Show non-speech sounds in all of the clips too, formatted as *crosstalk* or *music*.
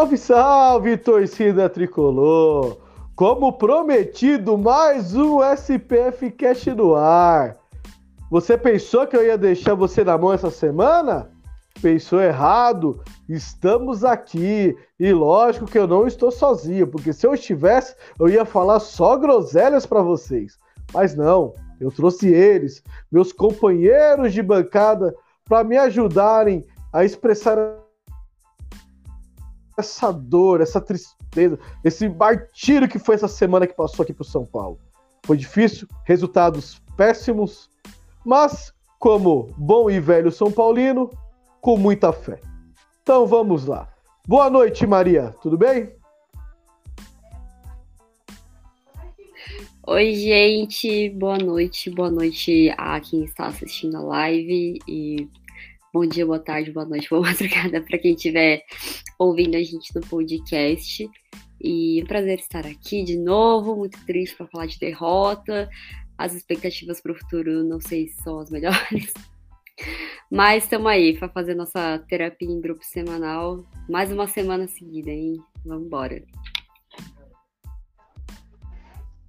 Salve, salve, torcida tricolor! Como prometido, mais um SPF Cash no ar. Você pensou que eu ia deixar você na mão essa semana? Pensou errado. Estamos aqui. E lógico que eu não estou sozinho, porque se eu estivesse, eu ia falar só groselhas para vocês. Mas não, eu trouxe eles, meus companheiros de bancada, para me ajudarem a expressar essa dor, essa tristeza, esse martírio que foi essa semana que passou aqui para o São Paulo. Foi difícil, resultados péssimos, mas como bom e velho São Paulino, com muita fé. Então vamos lá. Boa noite, Maria. Tudo bem? Oi, gente. Boa noite. Boa noite a quem está assistindo a live e bom dia, boa tarde, boa noite, *laughs* boa madrugada para quem estiver ouvindo a gente no podcast. E é um prazer estar aqui de novo, muito triste para falar de derrota. As expectativas para o futuro não sei se são as melhores. *laughs* Mas estamos aí para fazer nossa terapia em grupo semanal. Mais uma semana seguida, hein? Vamos embora.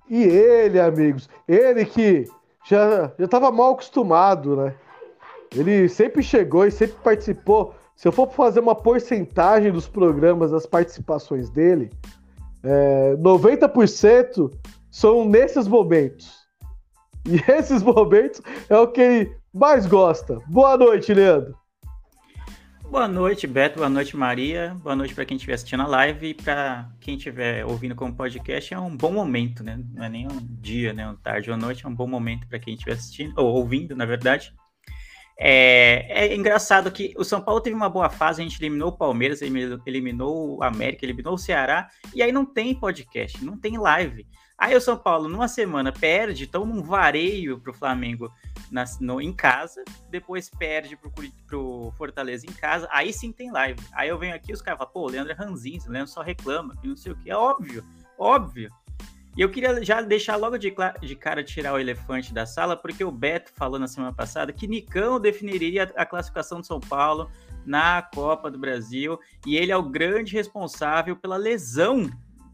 E ele, amigos, ele que já estava mal acostumado, né? Ele sempre chegou e sempre participou. Se eu for fazer uma porcentagem dos programas, das participações dele, é, 90% são nesses momentos. E *laughs* esses momentos é o que ele mais gosta. Boa noite, Leandro. Boa noite, Beto. Boa noite, Maria. Boa noite para quem estiver assistindo a live e para quem estiver ouvindo como podcast. É um bom momento, né? Não é nem um dia, né? Um tarde ou noite. É um bom momento para quem estiver assistindo, ou ouvindo, na verdade. É, é, engraçado que o São Paulo teve uma boa fase, a gente eliminou o Palmeiras, eliminou o América, eliminou o Ceará, e aí não tem podcast, não tem live. Aí o São Paulo, numa semana, perde, então num vareio pro Flamengo na, no, em casa, depois perde pro, pro Fortaleza em casa, aí sim tem live. Aí eu venho aqui os caras falam, pô, o Leandro é ranzinho, o Leandro só reclama, não sei o que. É óbvio, óbvio. E eu queria já deixar logo de, de, cara tirar o elefante da sala, porque o Beto falou na semana passada que Nicão definiria a classificação de São Paulo na Copa do Brasil e ele é o grande responsável pela lesão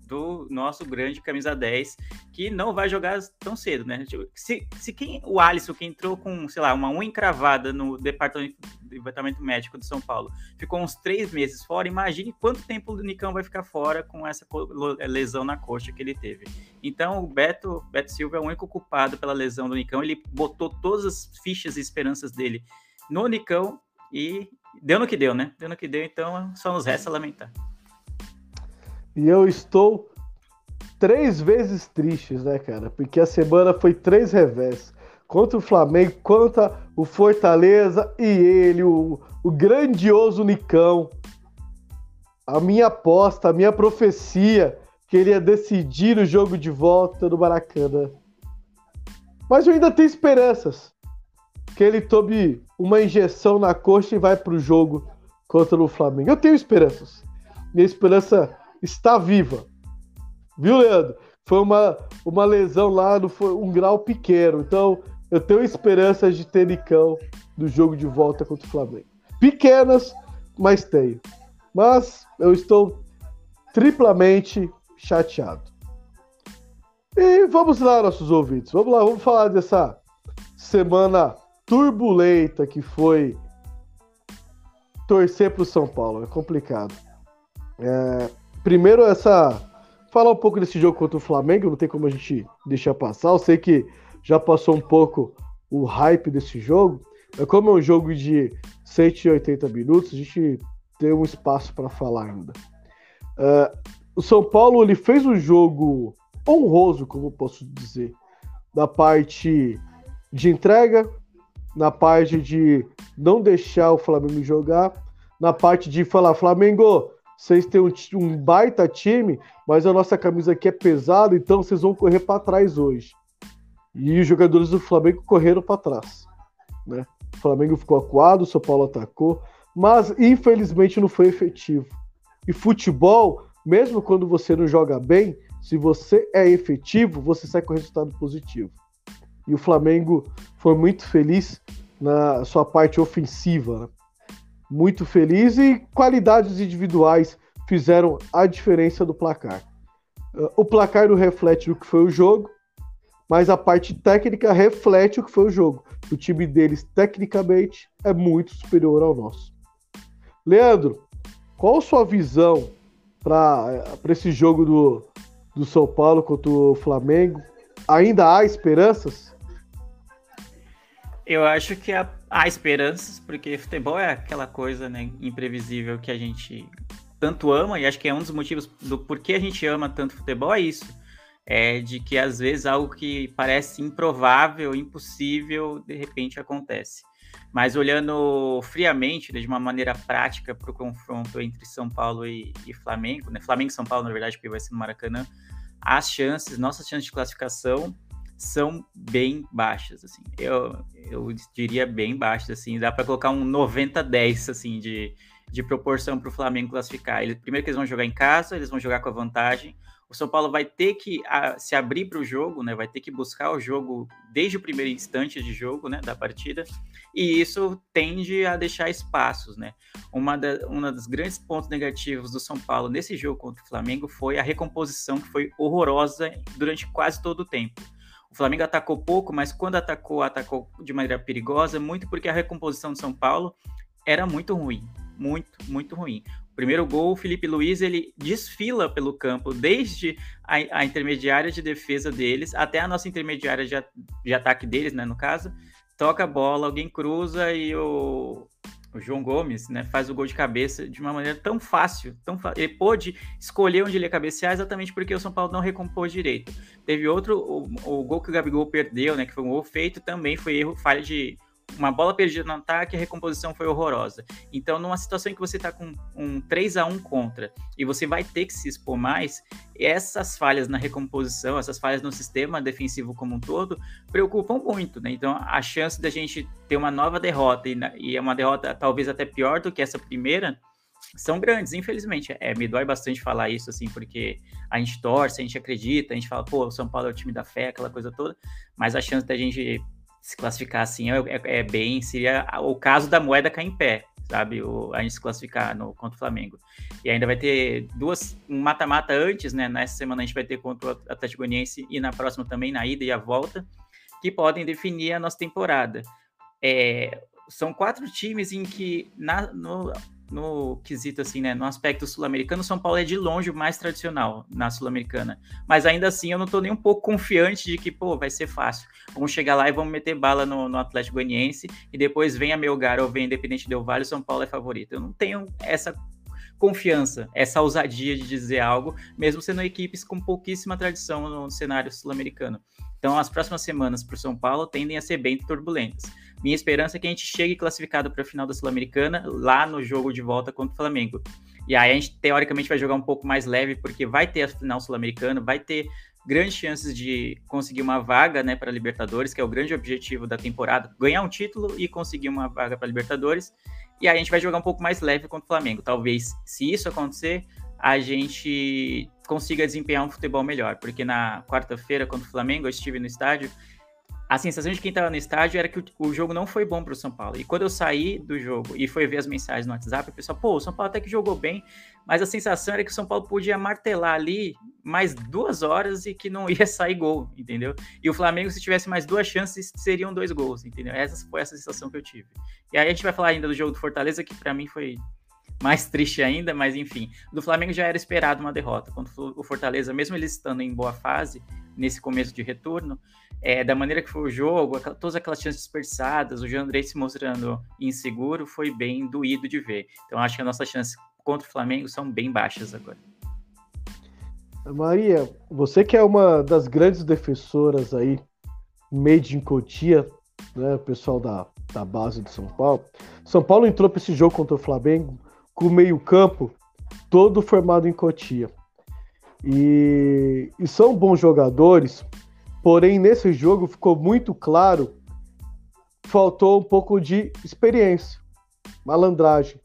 do nosso grande camisa 10, que não vai jogar tão cedo, né? Se, se quem, o Alisson, que entrou com, sei lá, uma unha encravada no departamento, departamento médico de São Paulo, ficou uns três meses fora, imagine quanto tempo o Nicão vai ficar fora com essa lesão na coxa que ele teve. Então, o Beto, Beto Silva é o único culpado pela lesão do Nicão, ele botou todas as fichas e esperanças dele no Nicão e deu no que deu, né? Deu no que deu, então só nos resta lamentar. E eu estou três vezes tristes, né, cara? Porque a semana foi três revés. Contra o Flamengo, contra o Fortaleza e ele, o, o grandioso Nicão. A minha aposta, a minha profecia que ele ia decidir o jogo de volta do Maracanã. Mas eu ainda tenho esperanças que ele tome uma injeção na coxa e vai para o jogo contra o Flamengo. Eu tenho esperanças. Minha esperança está viva. Viu, Leandro? Foi uma, uma lesão lá, no, foi um grau pequeno. Então, eu tenho esperanças de ter Nicão no jogo de volta contra o Flamengo. Pequenas, mas tenho. Mas eu estou triplamente chateado. E vamos lá, nossos ouvintes. Vamos lá, vamos falar dessa semana turbulenta que foi torcer para o São Paulo. É complicado. É, primeiro essa falar um pouco desse jogo contra o Flamengo, não tem como a gente deixar passar. Eu sei que já passou um pouco o hype desse jogo, mas como é um jogo de 180 minutos, a gente tem um espaço para falar ainda. Uh, o São Paulo ele fez um jogo honroso, como posso dizer. na parte de entrega, na parte de não deixar o Flamengo jogar, na parte de falar, Flamengo, vocês têm um, um baita time, mas a nossa camisa aqui é pesada, então vocês vão correr para trás hoje. E os jogadores do Flamengo correram para trás. Né? O Flamengo ficou acuado, o São Paulo atacou, mas infelizmente não foi efetivo. E futebol, mesmo quando você não joga bem, se você é efetivo, você sai com resultado positivo. E o Flamengo foi muito feliz na sua parte ofensiva. Né? Muito feliz e qualidades individuais fizeram a diferença do placar. O placar não reflete o que foi o jogo, mas a parte técnica reflete o que foi o jogo. O time deles, tecnicamente, é muito superior ao nosso. Leandro, qual sua visão para esse jogo do, do São Paulo contra o Flamengo? Ainda há esperanças? Eu acho que há, há esperanças, porque futebol é aquela coisa né, imprevisível que a gente tanto ama, e acho que é um dos motivos do porquê a gente ama tanto futebol, é isso. É de que às vezes algo que parece improvável, impossível, de repente acontece. Mas olhando friamente, né, de uma maneira prática, para o confronto entre São Paulo e, e, Flamengo, né? Flamengo e São Paulo, na verdade, porque vai ser no Maracanã, as chances, nossas chances de classificação são bem baixas, assim. Eu, eu diria bem baixas, assim. Dá para colocar um 90-10, assim, de, de proporção para o Flamengo classificar. Eles, primeiro que eles vão jogar em casa, eles vão jogar com a vantagem o São Paulo vai ter que a, se abrir para o jogo, né? Vai ter que buscar o jogo desde o primeiro instante de jogo, né? Da partida, e isso tende a deixar espaços, né? Uma, da, uma dos grandes pontos negativos do São Paulo nesse jogo contra o Flamengo foi a recomposição que foi horrorosa durante quase todo o tempo. O Flamengo atacou pouco, mas quando atacou, atacou de maneira perigosa, muito porque a recomposição do São Paulo era muito ruim, muito, muito ruim primeiro gol, o Felipe Luiz ele desfila pelo campo, desde a, a, intermediária de defesa deles até a nossa intermediária de, de, ataque deles, né, no caso. Toca a bola, alguém cruza e o, o João Gomes né, faz o gol de cabeça de uma maneira tão fácil. Tão Ele pôde escolher onde ele ia cabecear exatamente porque o São Paulo não recompôs direito. Teve outro, o, o gol que o Gabigol perdeu, né, que foi um gol feito, também foi erro, falha de uma bola perdida no ataque, a recomposição foi horrorosa. Então, numa situação em que você está com um 3 a 1 contra e você vai ter que se expor mais, essas falhas na recomposição, essas falhas no sistema defensivo como um todo, preocupam muito, né? Então, a chance da gente ter uma nova derrota e, é uma derrota talvez até pior do que essa primeira, são grandes, infelizmente. É, me dói bastante falar isso, assim, porque a gente torce, a gente acredita, a gente fala, pô, o São Paulo é o time da fé, aquela coisa toda, mas a chance da gente se classificar assim é, é, é, bem. Seria o caso da moeda cair em pé, sabe? O, a gente se classificar no, contra o Flamengo. E ainda vai ter duas, um mata-mata antes, né? Nessa semana a gente vai ter contra o Atlético Goianiense e na próxima também, na ida e a volta, que podem definir a nossa temporada. É, são quatro times em que na, no, no quesito assim, né, no aspecto sul-americano, São Paulo é de longe o mais tradicional na sul-americana. Mas ainda assim, eu não tô nem um pouco confiante de que, pô, vai ser fácil. Vamos chegar lá e vamos meter bala no, no Atlético Goianiense e depois vem a Melgar ou vem Independente Del Vale, São Paulo é favorito. Eu não tenho essa confiança, essa ousadia de dizer algo, mesmo sendo equipes com pouquíssima tradição no cenário sul-americano. Então, as próximas semanas para o São Paulo tendem a ser bem turbulentas. Minha esperança é que a gente chegue classificado para a final da Sul-Americana lá no jogo de volta contra o Flamengo. E aí a gente teoricamente vai jogar um pouco mais leve, porque vai ter a final sul-americana, vai ter grandes chances de conseguir uma vaga né, para Libertadores, que é o grande objetivo da temporada, ganhar um título e conseguir uma vaga para Libertadores. E aí a gente vai jogar um pouco mais leve contra o Flamengo. Talvez, se isso acontecer, a gente consiga desempenhar um futebol melhor, porque na quarta-feira contra o Flamengo eu estive no estádio a sensação de quem estava no estádio era que o, o, jogo não foi bom para o São Paulo. E quando eu saí do jogo e foi ver as mensagens no WhatsApp, o pessoal, pô, o São Paulo até que jogou bem, mas a sensação era que o São Paulo podia martelar ali mais duas horas e que não ia *laughs* sair gol, entendeu? E o Flamengo, se tivesse mais duas chances, seriam dois gols, entendeu? Essa foi essa sensação que eu tive. E aí a gente vai falar ainda do jogo do Fortaleza, que para mim foi mais triste ainda, mas enfim. Do Flamengo já era esperado uma derrota. Quando o Fortaleza, mesmo ele estando em boa fase, nesse começo de retorno, é, da maneira que foi o jogo, todas aquelas chances dispersadas, o Jean André se mostrando inseguro, foi bem doído de ver. Então acho que as nossas chances contra o Flamengo são bem baixas agora. Maria, você que é uma das grandes defensoras aí made in Cotia, né, pessoal da, da base de São Paulo. São Paulo entrou para esse jogo contra o Flamengo com o meio-campo todo formado em Cotia. E, e são bons jogadores, porém nesse jogo ficou muito claro faltou um pouco de experiência, malandragem,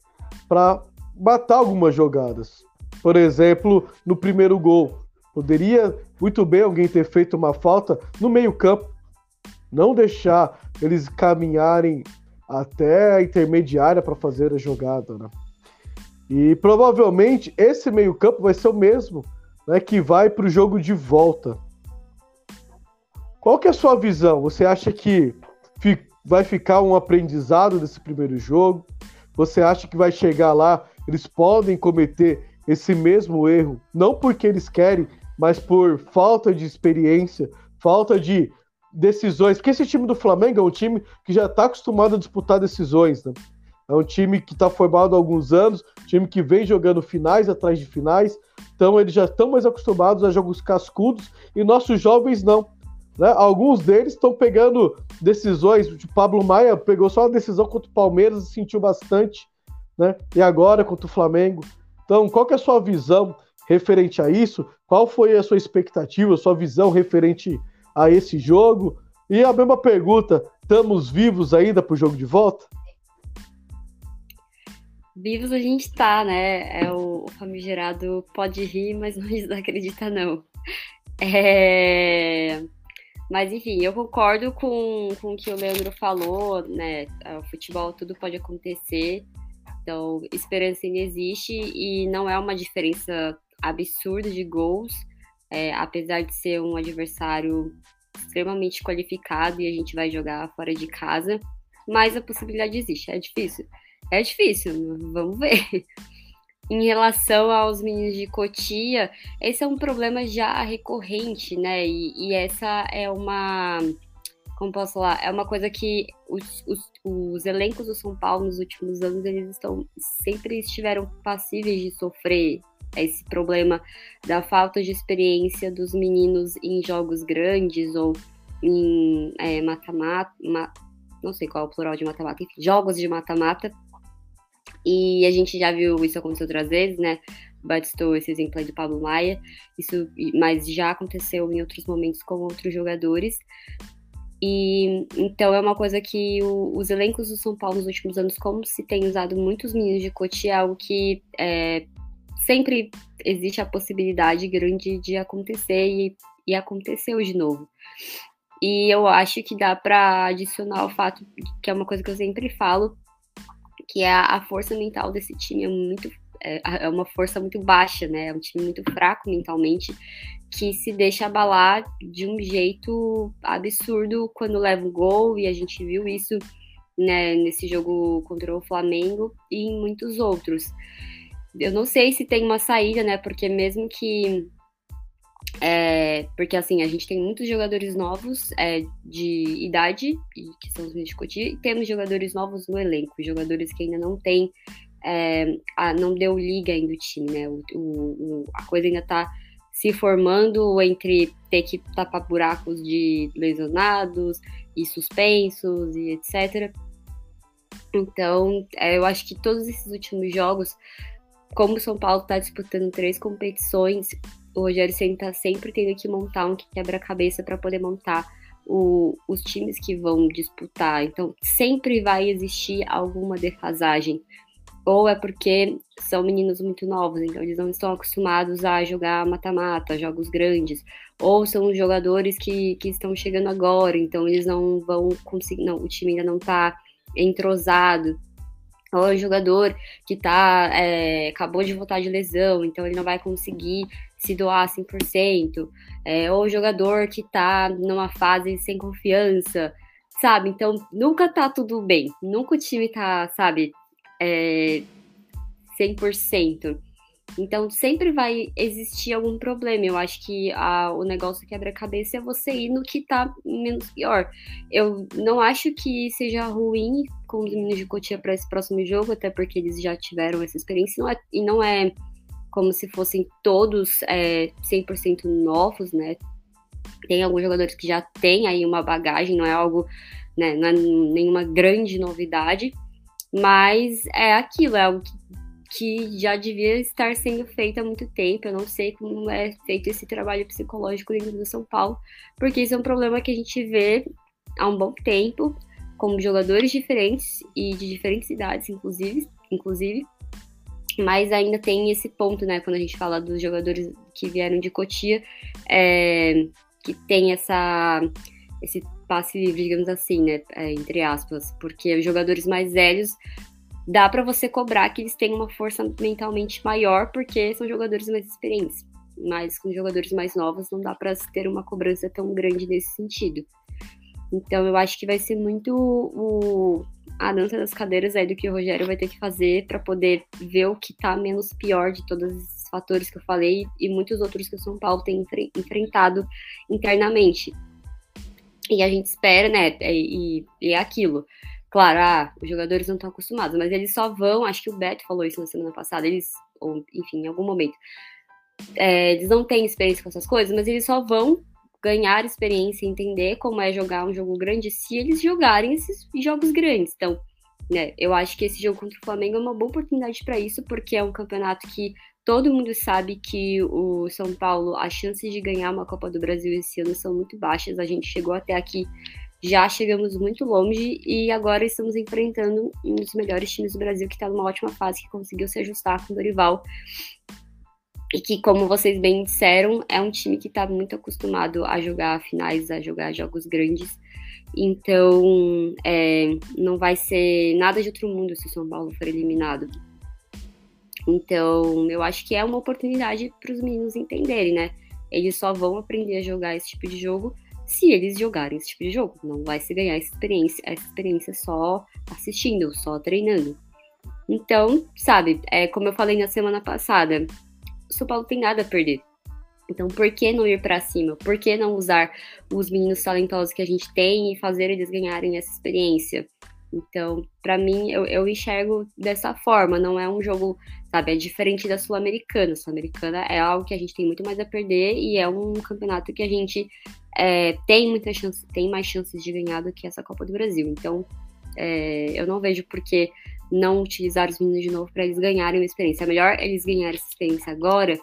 para matar algumas jogadas. Por exemplo, no primeiro gol, poderia muito bem alguém ter feito uma falta no meio-campo, não deixar eles caminharem até a intermediária para fazer a jogada, né? E provavelmente esse meio-campo vai ser o mesmo né, que vai para o jogo de volta. Qual que é a sua visão? Você acha que vai ficar um aprendizado desse primeiro jogo? Você acha que vai chegar lá, eles podem cometer esse mesmo erro, não porque eles querem, mas por falta de experiência, falta de decisões, porque esse time do Flamengo é um time que já está acostumado a disputar decisões, né? É um time que está formado há alguns anos, time que vem jogando finais atrás de finais, então eles já estão mais acostumados a jogos cascudos e nossos jovens não. Né? Alguns deles estão pegando decisões. O Pablo Maia pegou só uma decisão contra o Palmeiras e sentiu bastante, né? E agora contra o Flamengo. Então, qual é a sua visão referente a isso? Qual foi a sua expectativa, a sua visão referente a esse jogo? E a mesma pergunta: estamos vivos ainda para o jogo de volta? Vivos a gente tá, né? É o, famigerado pode rir, mas não *laughs* acredita, não. É... Mas enfim, eu concordo com, com o que o Leandro falou, né? É, o futebol tudo pode acontecer. Então, esperança ainda existe e não é uma diferença absurda de gols, é, apesar de ser um adversário extremamente qualificado e a gente vai jogar fora de casa, mas a possibilidade existe. É difícil. É difícil, vamos ver. Em relação aos meninos de Cotia, esse é um problema já recorrente, né? E, e essa é uma. Como posso falar? É uma coisa que os, os, os, elencos do São Paulo nos últimos anos, eles estão sempre estiveram passíveis de sofrer esse problema da falta de experiência dos meninos em jogos grandes ou em é, mata-mata, ma, não sei qual é o plural de mata-mata, jogos de mata-mata e a gente já viu isso acontecer outras vezes, né? Batistou esse exemplo aí do Pablo Maia, isso, mas já aconteceu em outros momentos com outros jogadores. E então é uma coisa que o, os elencos do São Paulo nos últimos anos, como se tem usado muitos meninos de coach, é algo que é, sempre existe a possibilidade grande de acontecer e, e aconteceu de novo. E eu acho que dá para adicionar o fato que é uma coisa que eu sempre falo, que é a, força mental desse time é muito é, é uma força muito baixa, né? É um time muito fraco mentalmente, que se deixa abalar de um jeito absurdo quando leva um gol, e a gente viu isso né, nesse jogo contra o Flamengo e em muitos outros. Eu não sei se tem uma saída, né? Porque mesmo que é, porque assim, a gente tem muitos jogadores novos é, de idade, que são os de Cotia, e temos jogadores novos no elenco, jogadores que ainda não tem, é, a, não deu liga ainda o time, né? O, o, a coisa ainda tá se formando entre ter que tapar buracos de lesionados e suspensos e etc. Então, é, eu acho que todos esses últimos jogos, como o São Paulo está disputando três competições, o Rogério Senna tá sempre tendo que montar um quebra-cabeça para poder montar o, os times que vão disputar. Então, sempre vai existir alguma defasagem. Ou é porque são meninos muito novos, então eles não estão acostumados a jogar mata-mata, jogos grandes. Ou são jogadores que, que estão chegando agora, então eles não vão conseguir. Não, o time ainda não está entrosado ou é um jogador que tá, é, acabou de voltar de lesão, então ele não vai conseguir se doar 100%, é, ou jogador que tá numa fase sem confiança, sabe? Então nunca tá tudo bem, nunca o time tá, sabe, é, 100%. Então sempre vai existir algum problema. Eu acho que a, o negócio quebra-cabeça é você ir no que tá menos pior. Eu não acho que seja ruim com os meninos de Cotia para esse próximo jogo, até porque eles já tiveram essa experiência não é, e não é como se fossem todos é, 100% novos, né? Tem alguns jogadores que já têm aí uma bagagem, não é algo, né, não é nenhuma grande novidade, mas é aquilo, é algo que, que já devia estar sendo feito há muito tempo. Eu não sei como é feito esse trabalho psicológico dentro do São Paulo, porque isso é um problema que a gente vê há um bom tempo, com jogadores diferentes e de diferentes idades, inclusive, inclusive. Mas ainda tem esse ponto, né? Quando a gente fala dos jogadores que vieram de Cotia, é, que tem essa, esse passe livre, digamos assim, né? É, entre aspas, porque os jogadores mais velhos dá para você cobrar que eles têm uma força mentalmente maior, porque são jogadores mais experientes. Mas com jogadores mais novos não dá para ter uma cobrança tão grande nesse sentido. Então eu acho que vai ser muito o, a dança das cadeiras aí do que o Rogério vai ter que fazer para poder ver o que tá menos pior de todos esses fatores que eu falei e muitos outros que o São Paulo tem enfrentado internamente. E a gente espera, né? E, e é aquilo. Claro, ah, os jogadores não estão acostumados, mas eles só vão. Acho que o Beto falou isso na semana passada. Eles, ou enfim, em algum momento. É, eles não têm experiência com essas coisas, mas eles só vão ganhar experiência, entender como é jogar um jogo grande se eles jogarem esses jogos grandes. Então, né, eu acho que esse jogo contra o Flamengo é uma boa oportunidade para isso, porque é um campeonato que todo mundo sabe que o São Paulo, as chances de ganhar uma Copa do Brasil esse ano são muito baixas. A gente chegou até aqui, já chegamos muito longe e agora estamos enfrentando um dos melhores times do Brasil que está numa ótima fase, que conseguiu se ajustar com o Dorival e que, como vocês bem disseram, é um time que está muito acostumado a jogar finais, a jogar jogos grandes. Então, é, não vai ser nada de outro mundo se o São Paulo for eliminado. Então, eu acho que é uma oportunidade para os meninos entenderem, né? Eles só vão aprender a jogar esse tipo de jogo se eles jogarem esse tipo de jogo. Não vai se ganhar essa experiência, essa experiência só assistindo, só treinando. Então, sabe, é como eu falei na semana passada, São Paulo tem nada a perder. Então, por que não ir para cima? Por que não usar os meninos talentosos que a gente tem e fazer eles ganharem essa experiência? Então, para mim, eu, eu, enxergo dessa forma. Não é um jogo, sabe, é diferente da Sul-Americana. Sul-Americana é algo que a gente tem muito mais a perder e é um campeonato que a gente é, tem muita chance, tem mais chances de ganhar do que essa Copa do Brasil. Então, é, eu não vejo por que não utilizar os meninos de novo para eles ganharem uma experiência. É melhor eles ganharem essa experiência agora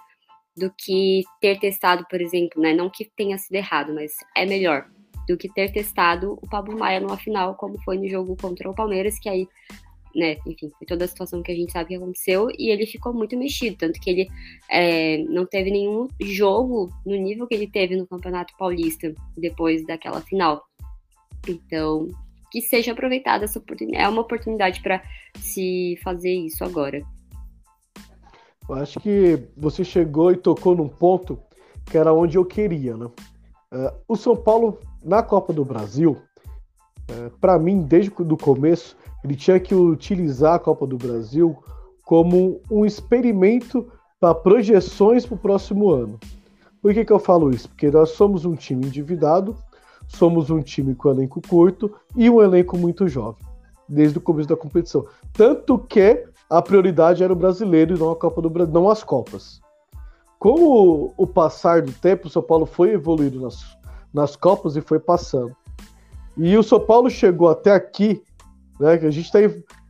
do que ter testado, por exemplo, né? Não que tenha sido errado, mas é melhor do que ter testado o Pablo Maia numa final, como foi no jogo contra o Palmeiras, que aí, né, enfim, foi toda a situação que a gente sabe que aconteceu, e ele ficou muito mexido, tanto que ele é, não teve nenhum jogo no nível que ele teve no Campeonato Paulista depois daquela final. Então, que seja aproveitada essa oportunidade. É uma oportunidade para se fazer isso agora. Eu acho que você chegou e tocou num ponto que era onde eu queria, né? Uh, o São Paulo na Copa do Brasil, uh, para mim, desde o começo, ele tinha que utilizar a Copa do Brasil como um experimento para projeções para o próximo ano. Por que, que eu falo isso? Porque nós somos um time endividado, somos um time com elenco curto e um elenco muito jovem, desde o começo da competição. Tanto que a prioridade era o brasileiro e não a Copa do Brasil, não as Copas. Com o, o passar do tempo, o São Paulo foi evoluindo nas, nas Copas e foi passando. E o São Paulo chegou até aqui, né, que a gente está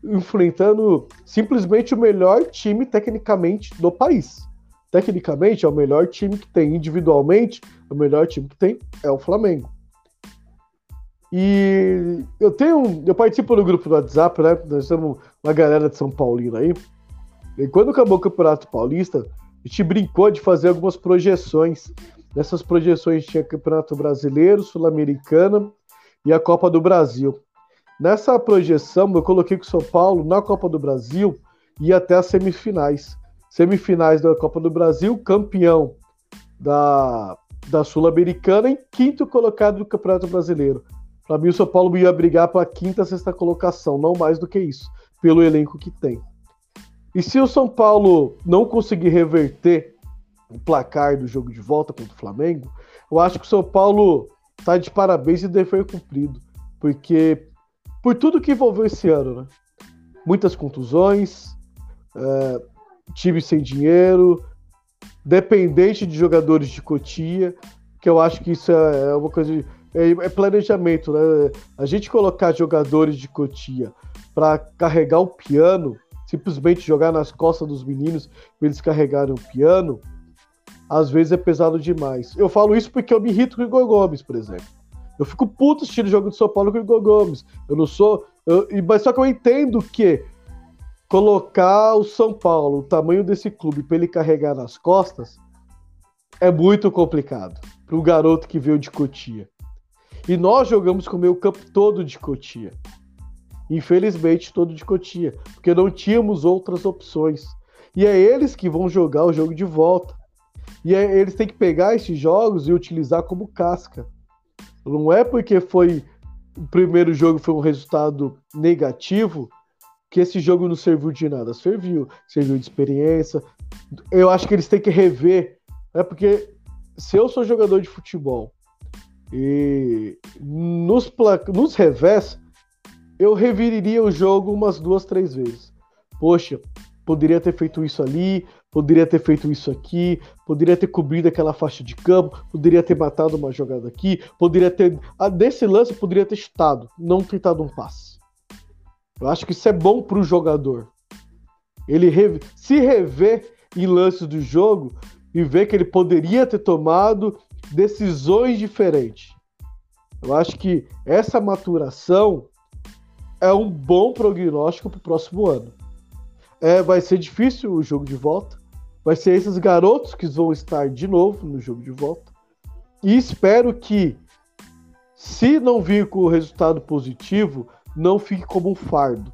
enfrentando simplesmente o melhor time tecnicamente do país. Tecnicamente é o melhor time que tem, individualmente, o melhor time que tem é o Flamengo. E eu tenho. Eu participo do grupo do WhatsApp, né? Nós temos uma galera de São Paulino aí. E quando acabou o Campeonato Paulista, a gente brincou de fazer algumas projeções. Nessas projeções tinha Campeonato Brasileiro, Sul-Americana e a Copa do Brasil. Nessa projeção, eu coloquei que o São Paulo, na Copa do Brasil, ia até as semifinais. Semifinais da Copa do Brasil, campeão da, da Sul-Americana e quinto colocado do Campeonato Brasileiro. Para mim, o São Paulo ia brigar para a quinta, sexta colocação, não mais do que isso, pelo elenco que tem. E se o São Paulo não conseguir reverter o placar do jogo de volta contra o Flamengo, eu acho que o São Paulo está de parabéns e dever cumprido, porque por tudo que envolveu esse ano, né? Muitas contusões, é, time sem dinheiro, dependente de jogadores de Cotia, que eu acho que isso é, é uma coisa. É, é, planejamento, né? A gente colocar jogadores de Cotia para carregar o piano, simplesmente jogar nas costas dos meninos para eles carregarem o piano, às vezes é pesado demais. Eu falo isso porque eu me irrito com o Igor Gomes, por exemplo. Eu fico puto assistindo o jogo de São Paulo com o Igor Gomes. Eu não sou. Eu, mas só que eu entendo que colocar o São Paulo, o tamanho desse clube, para ele carregar nas costas, é muito complicado para o garoto que veio de Cotia. E nós jogamos com o meio campo todo de Cotia. Infelizmente, todo de Cotia, porque não tínhamos outras opções. E é eles que vão jogar o jogo de volta. E é, eles têm que pegar esses jogos e utilizar como casca. Não é porque foi o primeiro jogo foi um resultado negativo que esse jogo não serviu de nada. Serviu, serviu de experiência. Eu acho que eles têm que rever, é porque se eu sou jogador de futebol e nos, nos revés, eu reviriria o jogo umas duas, três vezes. Poxa, poderia ter feito isso ali, poderia ter feito isso aqui, poderia ter cobrido aquela faixa de campo, poderia ter matado uma jogada aqui, poderia ter. Ah, desse lance, poderia ter chutado, não tentado um passe. Eu acho que isso é bom para o jogador. Ele se rever em lances do jogo e ver que ele poderia ter tomado decisões diferentes. Eu acho que essa maturação é um bom prognóstico para o próximo ano. É, vai ser difícil o jogo de volta. Vai ser esses garotos que vão estar de novo no jogo de volta. E espero que, se não vir com o resultado positivo, não fique como um fardo.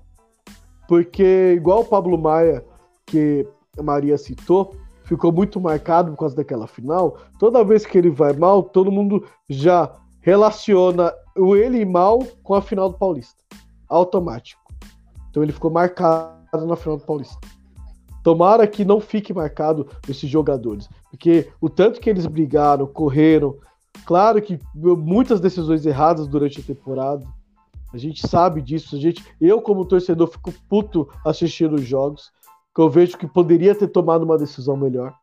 Porque, igual o Pablo Maia, que a Maria citou, ficou muito marcado por causa daquela final. Toda vez que ele vai mal, todo mundo já relaciona o ele mal com a final do Paulista. Automático. Então ele ficou marcado na final do Paulista. Tomara que não fique marcado esses jogadores, porque o tanto que eles brigaram, correram, claro que muitas decisões erradas durante a temporada. A gente sabe disso, a gente, eu como torcedor fico puto assistindo os jogos, que eu vejo que poderia ter tomado uma decisão melhor.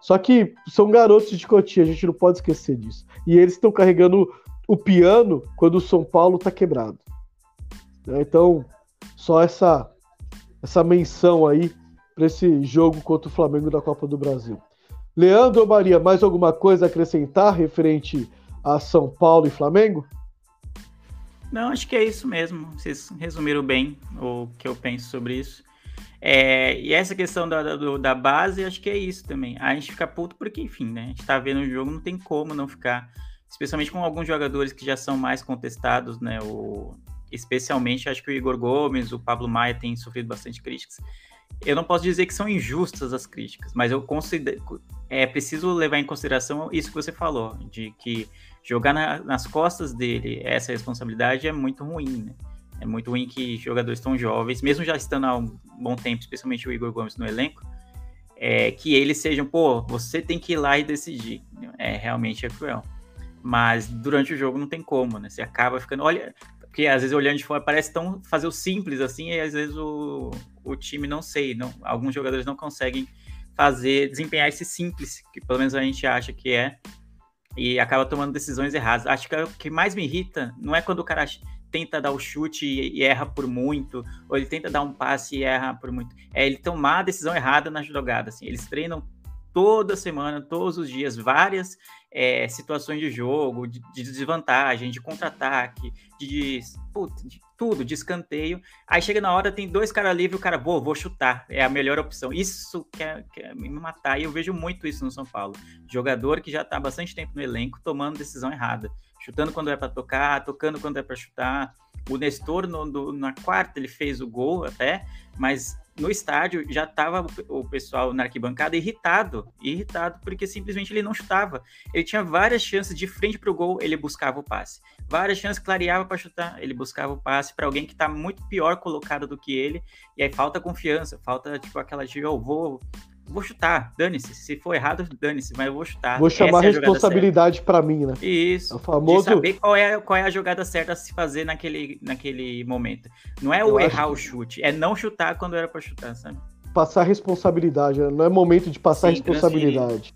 Só que são garotos de Cotia, a gente não pode esquecer disso. E eles estão carregando o piano quando o São Paulo está quebrado. Então, só essa essa menção aí para esse jogo contra o Flamengo da Copa do Brasil. Leandro Maria, mais alguma coisa a acrescentar referente a São Paulo e Flamengo? Não, acho que é isso mesmo. Vocês resumiram bem o que eu penso sobre isso. É, e essa questão da, da, da, base, acho que é isso também. A gente fica puto porque, enfim, né? A gente tá vendo o jogo, não tem como não ficar. Especialmente com alguns jogadores que já são mais contestados, né? O, especialmente, acho que o Igor Gomes, o Pablo Maia têm sofrido bastante críticas eu não posso dizer que são injustas as críticas, mas eu considero, é preciso levar em consideração isso que você falou, de que jogar na, nas costas dele essa responsabilidade é muito ruim, né? É muito ruim que jogadores tão jovens, mesmo já estando há um bom tempo, especialmente o Igor Gomes no elenco, é, que eles sejam, pô, você tem que ir lá e decidir. É, realmente é cruel. Mas durante o jogo não tem como, né? Você acaba ficando. Olha, porque às vezes olhando de fora parece tão fazer o simples assim, e às vezes o, o time não sei, não, alguns jogadores não conseguem fazer, desempenhar esse simples, que pelo menos a gente acha que é, e acaba tomando decisões erradas. Acho que o que mais me irrita não é quando o cara tenta dar o chute e, e erra por muito, ou ele tenta dar um passe e erra por muito. É ele tomar a decisão errada na jogada. Assim. Eles treinam toda semana, todos os dias, várias é, situações de jogo, de, de desvantagem, de contra-ataque, de, de, tudo, de escanteio. Aí chega na hora, tem dois caras livres, o cara, vou, vou chutar, é a melhor opção. Isso quer, quer me matar, e eu vejo muito isso no São Paulo. Jogador que já está há bastante tempo no elenco tomando decisão errada, chutando quando é para tocar, tocando quando é para chutar. O Nestor, no, na quarta, ele fez o gol até, mas no estádio já estava o pessoal na arquibancada irritado, irritado porque simplesmente ele não chutava. Ele tinha várias chances de frente para o gol, ele buscava o passe. Várias chances clareava para chutar, ele buscava o passe para alguém que está muito pior colocado do que ele. E aí falta confiança, falta tipo aquela de eu vou vou chutar, dane-se. Se for errado, dane-se, mas eu vou chutar. Vou chamar é a responsabilidade para mim, né? Isso. É o famoso... De saber qual é, qual é a jogada certa a se fazer naquele, naquele momento. Não é o eu errar acho... o chute, é não chutar quando era para chutar, sabe? Passar responsabilidade, né? não é momento de passar Sim, responsabilidade.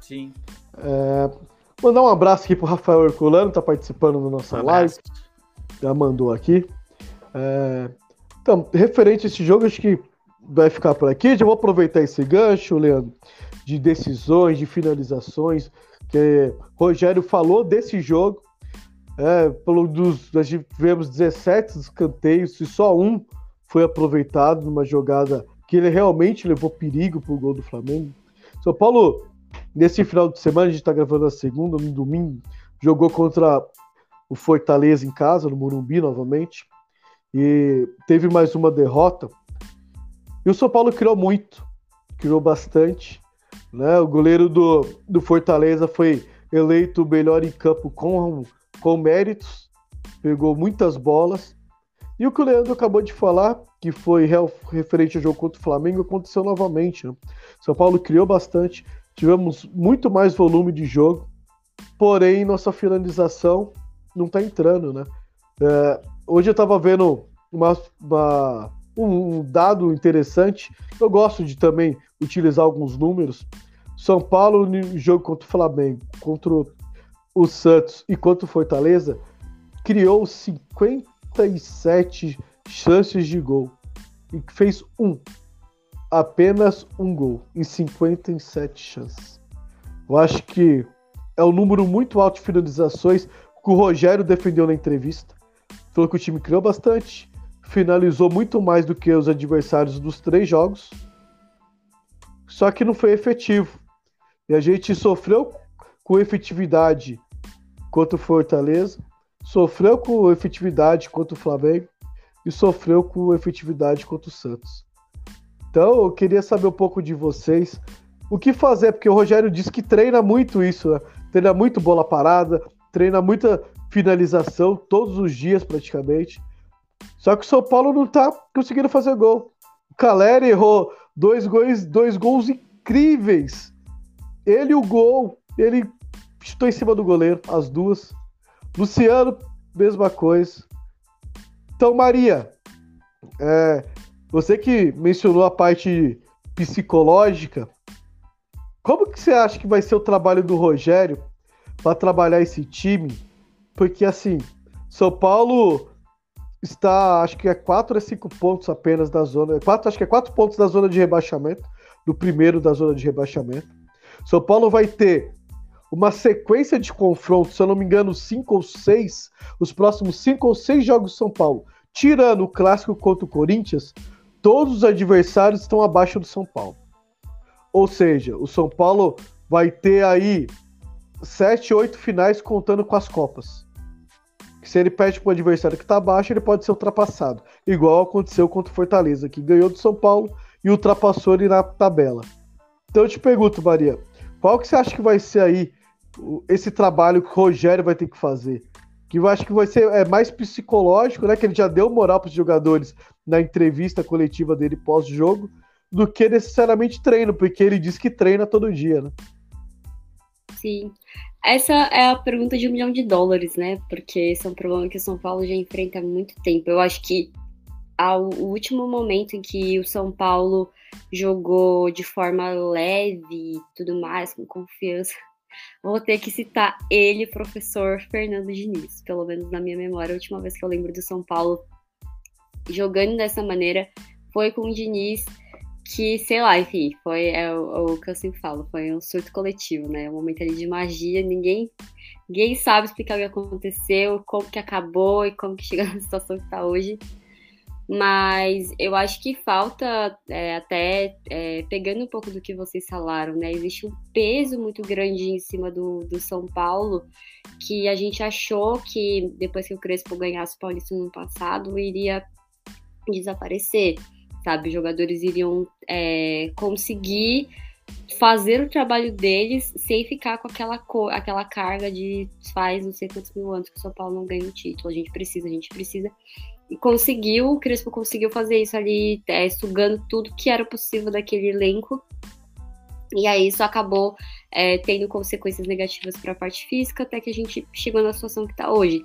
Sim. É... Mandar um abraço aqui pro Rafael Herculano, tá participando da nossa Um live. Já mandou aqui. É, Então, referente a esse jogo, acho que vai ficar por aqui. Já vou aproveitar esse gancho, Leandro, de decisões, de finalizações, que Rogério falou desse jogo. É, pelo dos, nós tivemos 17 escanteios e só um foi aproveitado numa jogada que ele realmente levou perigo pro gol do Flamengo. São Paulo, nesse final de semana, a gente está gravando a segunda, no domingo, jogou contra o Fortaleza em casa, no Morumbi novamente, e teve mais uma derrota. E o São Paulo criou muito, criou bastante. Né? O goleiro do, do Fortaleza foi eleito o melhor em campo com, com méritos, pegou muitas bolas. E o que o Leandro acabou de falar, que foi referente ao jogo contra o Flamengo, aconteceu novamente. Né? São Paulo criou bastante, tivemos muito mais volume de jogo, porém nossa finalização não tá entrando, né? É, hoje eu estava vendo uma, uma- um, dado interessante. Eu gosto de também utilizar alguns números. São Paulo no jogo contra o Flamengo, contra o Santos e contra o Fortaleza, criou 57 chances de gol e fez um, apenas um gol em 57 chances. Eu acho que é um número muito alto de finalizações que o Rogério defendeu na entrevista. Falou que o time criou bastante, finalizou muito mais do que os adversários dos três jogos, só que não foi efetivo. E a gente sofreu com efetividade contra o Fortaleza, sofreu com efetividade contra o Flamengo e sofreu com efetividade contra o Santos. Então eu queria saber um pouco de vocês. O que fazer? Porque o Rogério disse que treina muito isso, né? treina muito bola parada, treina muita finalização todos os dias praticamente. Só que o São Paulo não tá conseguindo fazer gol. O Caleri errou dois gols, dois gols incríveis. Ele o gol, ele chutou em cima do goleiro, as duas. Luciano, mesma coisa. Então, Maria, é, você que mencionou a parte psicológica, como que você acha que vai ser o trabalho do Rogério para trabalhar esse time? Porque assim, São Paulo está, acho que é 4 a 5 pontos apenas da zona, quatro, acho que é 4 pontos da zona de rebaixamento, do primeiro da zona de rebaixamento. São Paulo vai ter uma sequência de confrontos, se eu não me engano, 5 ou 6, os próximos 5 ou 6 jogos do São Paulo, tirando o clássico contra o Corinthians, todos os adversários estão abaixo do São Paulo. Ou seja, o São Paulo vai ter aí 7, 8 finais contando com as Copas. Se ele perde para o adversário que está abaixo, ele pode ser ultrapassado. Igual aconteceu contra o Fortaleza, que ganhou do São Paulo e ultrapassou ele na tabela. Então eu te pergunto, Maria, qual que você acha que vai ser aí esse trabalho que o Rogério vai ter que fazer? Que eu acho que vai ser é, mais psicológico, né? Que ele já deu moral para os jogadores na entrevista coletiva dele pós-jogo, do que necessariamente treino, porque ele diz que treina todo dia, né? Sim. Essa é a pergunta de um milhão de dólares, né? Porque esse é um problema que o São Paulo já enfrenta há muito tempo. Eu acho que ao o último momento em que o São Paulo jogou de forma leve e tudo mais, com confiança, *laughs* vou ter que citar ele, professor Fernando Diniz. Pelo menos na minha memória, a última vez que eu lembro do São Paulo jogando dessa maneira foi com o Diniz que, sei lá, enfim, foi é, o, o que eu sempre falo, foi um surto coletivo, né? Um momento ali de magia, ninguém, ninguém sabe explicar o que aconteceu, como que acabou e como que chegou *laughs* na situação que tá hoje. Mas eu acho que falta, é, até é, pegando um pouco do que vocês falaram, né? Existe um peso muito grande em cima do, do São Paulo que a gente achou que depois que o Crespo ganhasse o Paulista no passado iria desaparecer sabe? Os jogadores iriam é, conseguir fazer o trabalho deles sem ficar com aquela, aquela carga de faz não sei quantos mil anos que o São Paulo não ganha o título. A gente precisa, a gente precisa. E conseguiu, o Crespo conseguiu fazer isso ali, é, sugando tudo que era possível daquele elenco. E aí isso acabou é, tendo consequências negativas para a parte física, até que a gente chegou na situação que está hoje.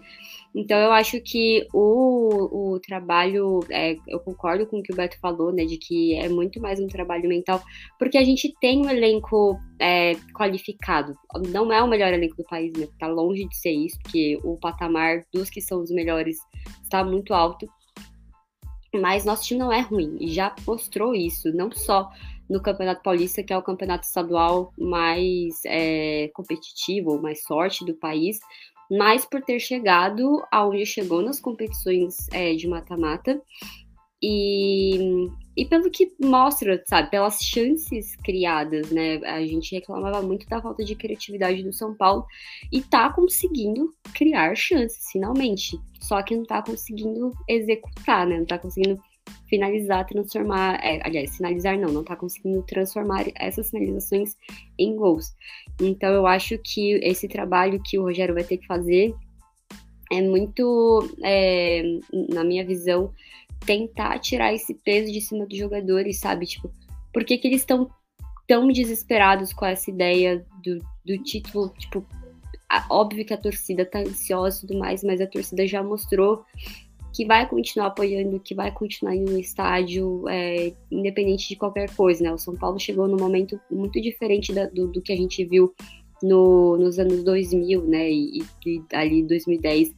Então eu acho que o, o trabalho, é, eu concordo com o que o Beto falou, né, de que é muito mais um trabalho mental, porque a gente tem um elenco é, qualificado. Não é o melhor elenco do país, né? Tá longe de ser isso, porque o patamar dos que são os melhores está muito alto. Mas nosso time não é ruim, e já mostrou isso, não só no Campeonato Paulista, que é o campeonato estadual mais é, competitivo, mais sorte do país, mas por ter chegado aonde chegou nas competições é, de mata-mata e, e pelo que mostra, sabe, pelas chances criadas, né? A gente reclamava muito da falta de criatividade do São Paulo e tá conseguindo criar chances, finalmente. Só que não tá conseguindo executar, né? Não tá conseguindo finalizar, transformar, é, aliás, finalizar não, não tá conseguindo transformar essas finalizações em gols. Então eu acho que esse trabalho que o Rogério vai ter que fazer é muito, é, na minha visão, tentar tirar esse peso de cima dos jogadores, sabe? Tipo, por que, que eles estão tão desesperados com essa ideia do, do título? Tipo, óbvio que a torcida tá ansiosa e tudo mais, mas a torcida já mostrou que vai continuar apoiando, que vai continuar indo no estádio, é, independente de qualquer coisa, né? O São Paulo chegou num momento muito diferente da, do, do, que a gente viu no, nos anos 2000, né? E, e ali 2010,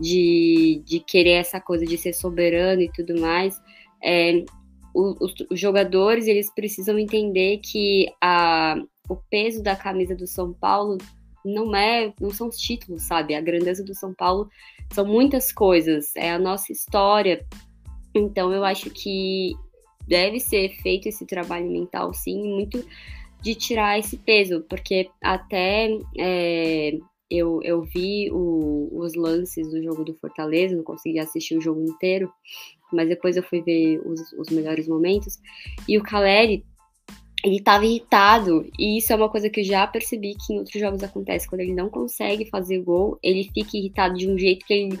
de, de querer essa coisa de ser soberano e tudo mais. É, os, os, jogadores, eles precisam entender que a, o peso da camisa do São Paulo não é, não são os títulos, sabe? A grandeza do São Paulo são muitas coisas, é a nossa história. Então eu acho que deve ser feito esse trabalho mental, sim, muito de tirar esse peso, porque até é, eu, eu vi o, os lances do jogo do Fortaleza, não consegui assistir o jogo inteiro, mas depois eu fui ver os, os melhores momentos, e o Caleri ele estava irritado, e isso é uma coisa que eu já percebi que em outros jogos acontece. Quando ele não consegue fazer gol, ele fica irritado de um jeito que ele.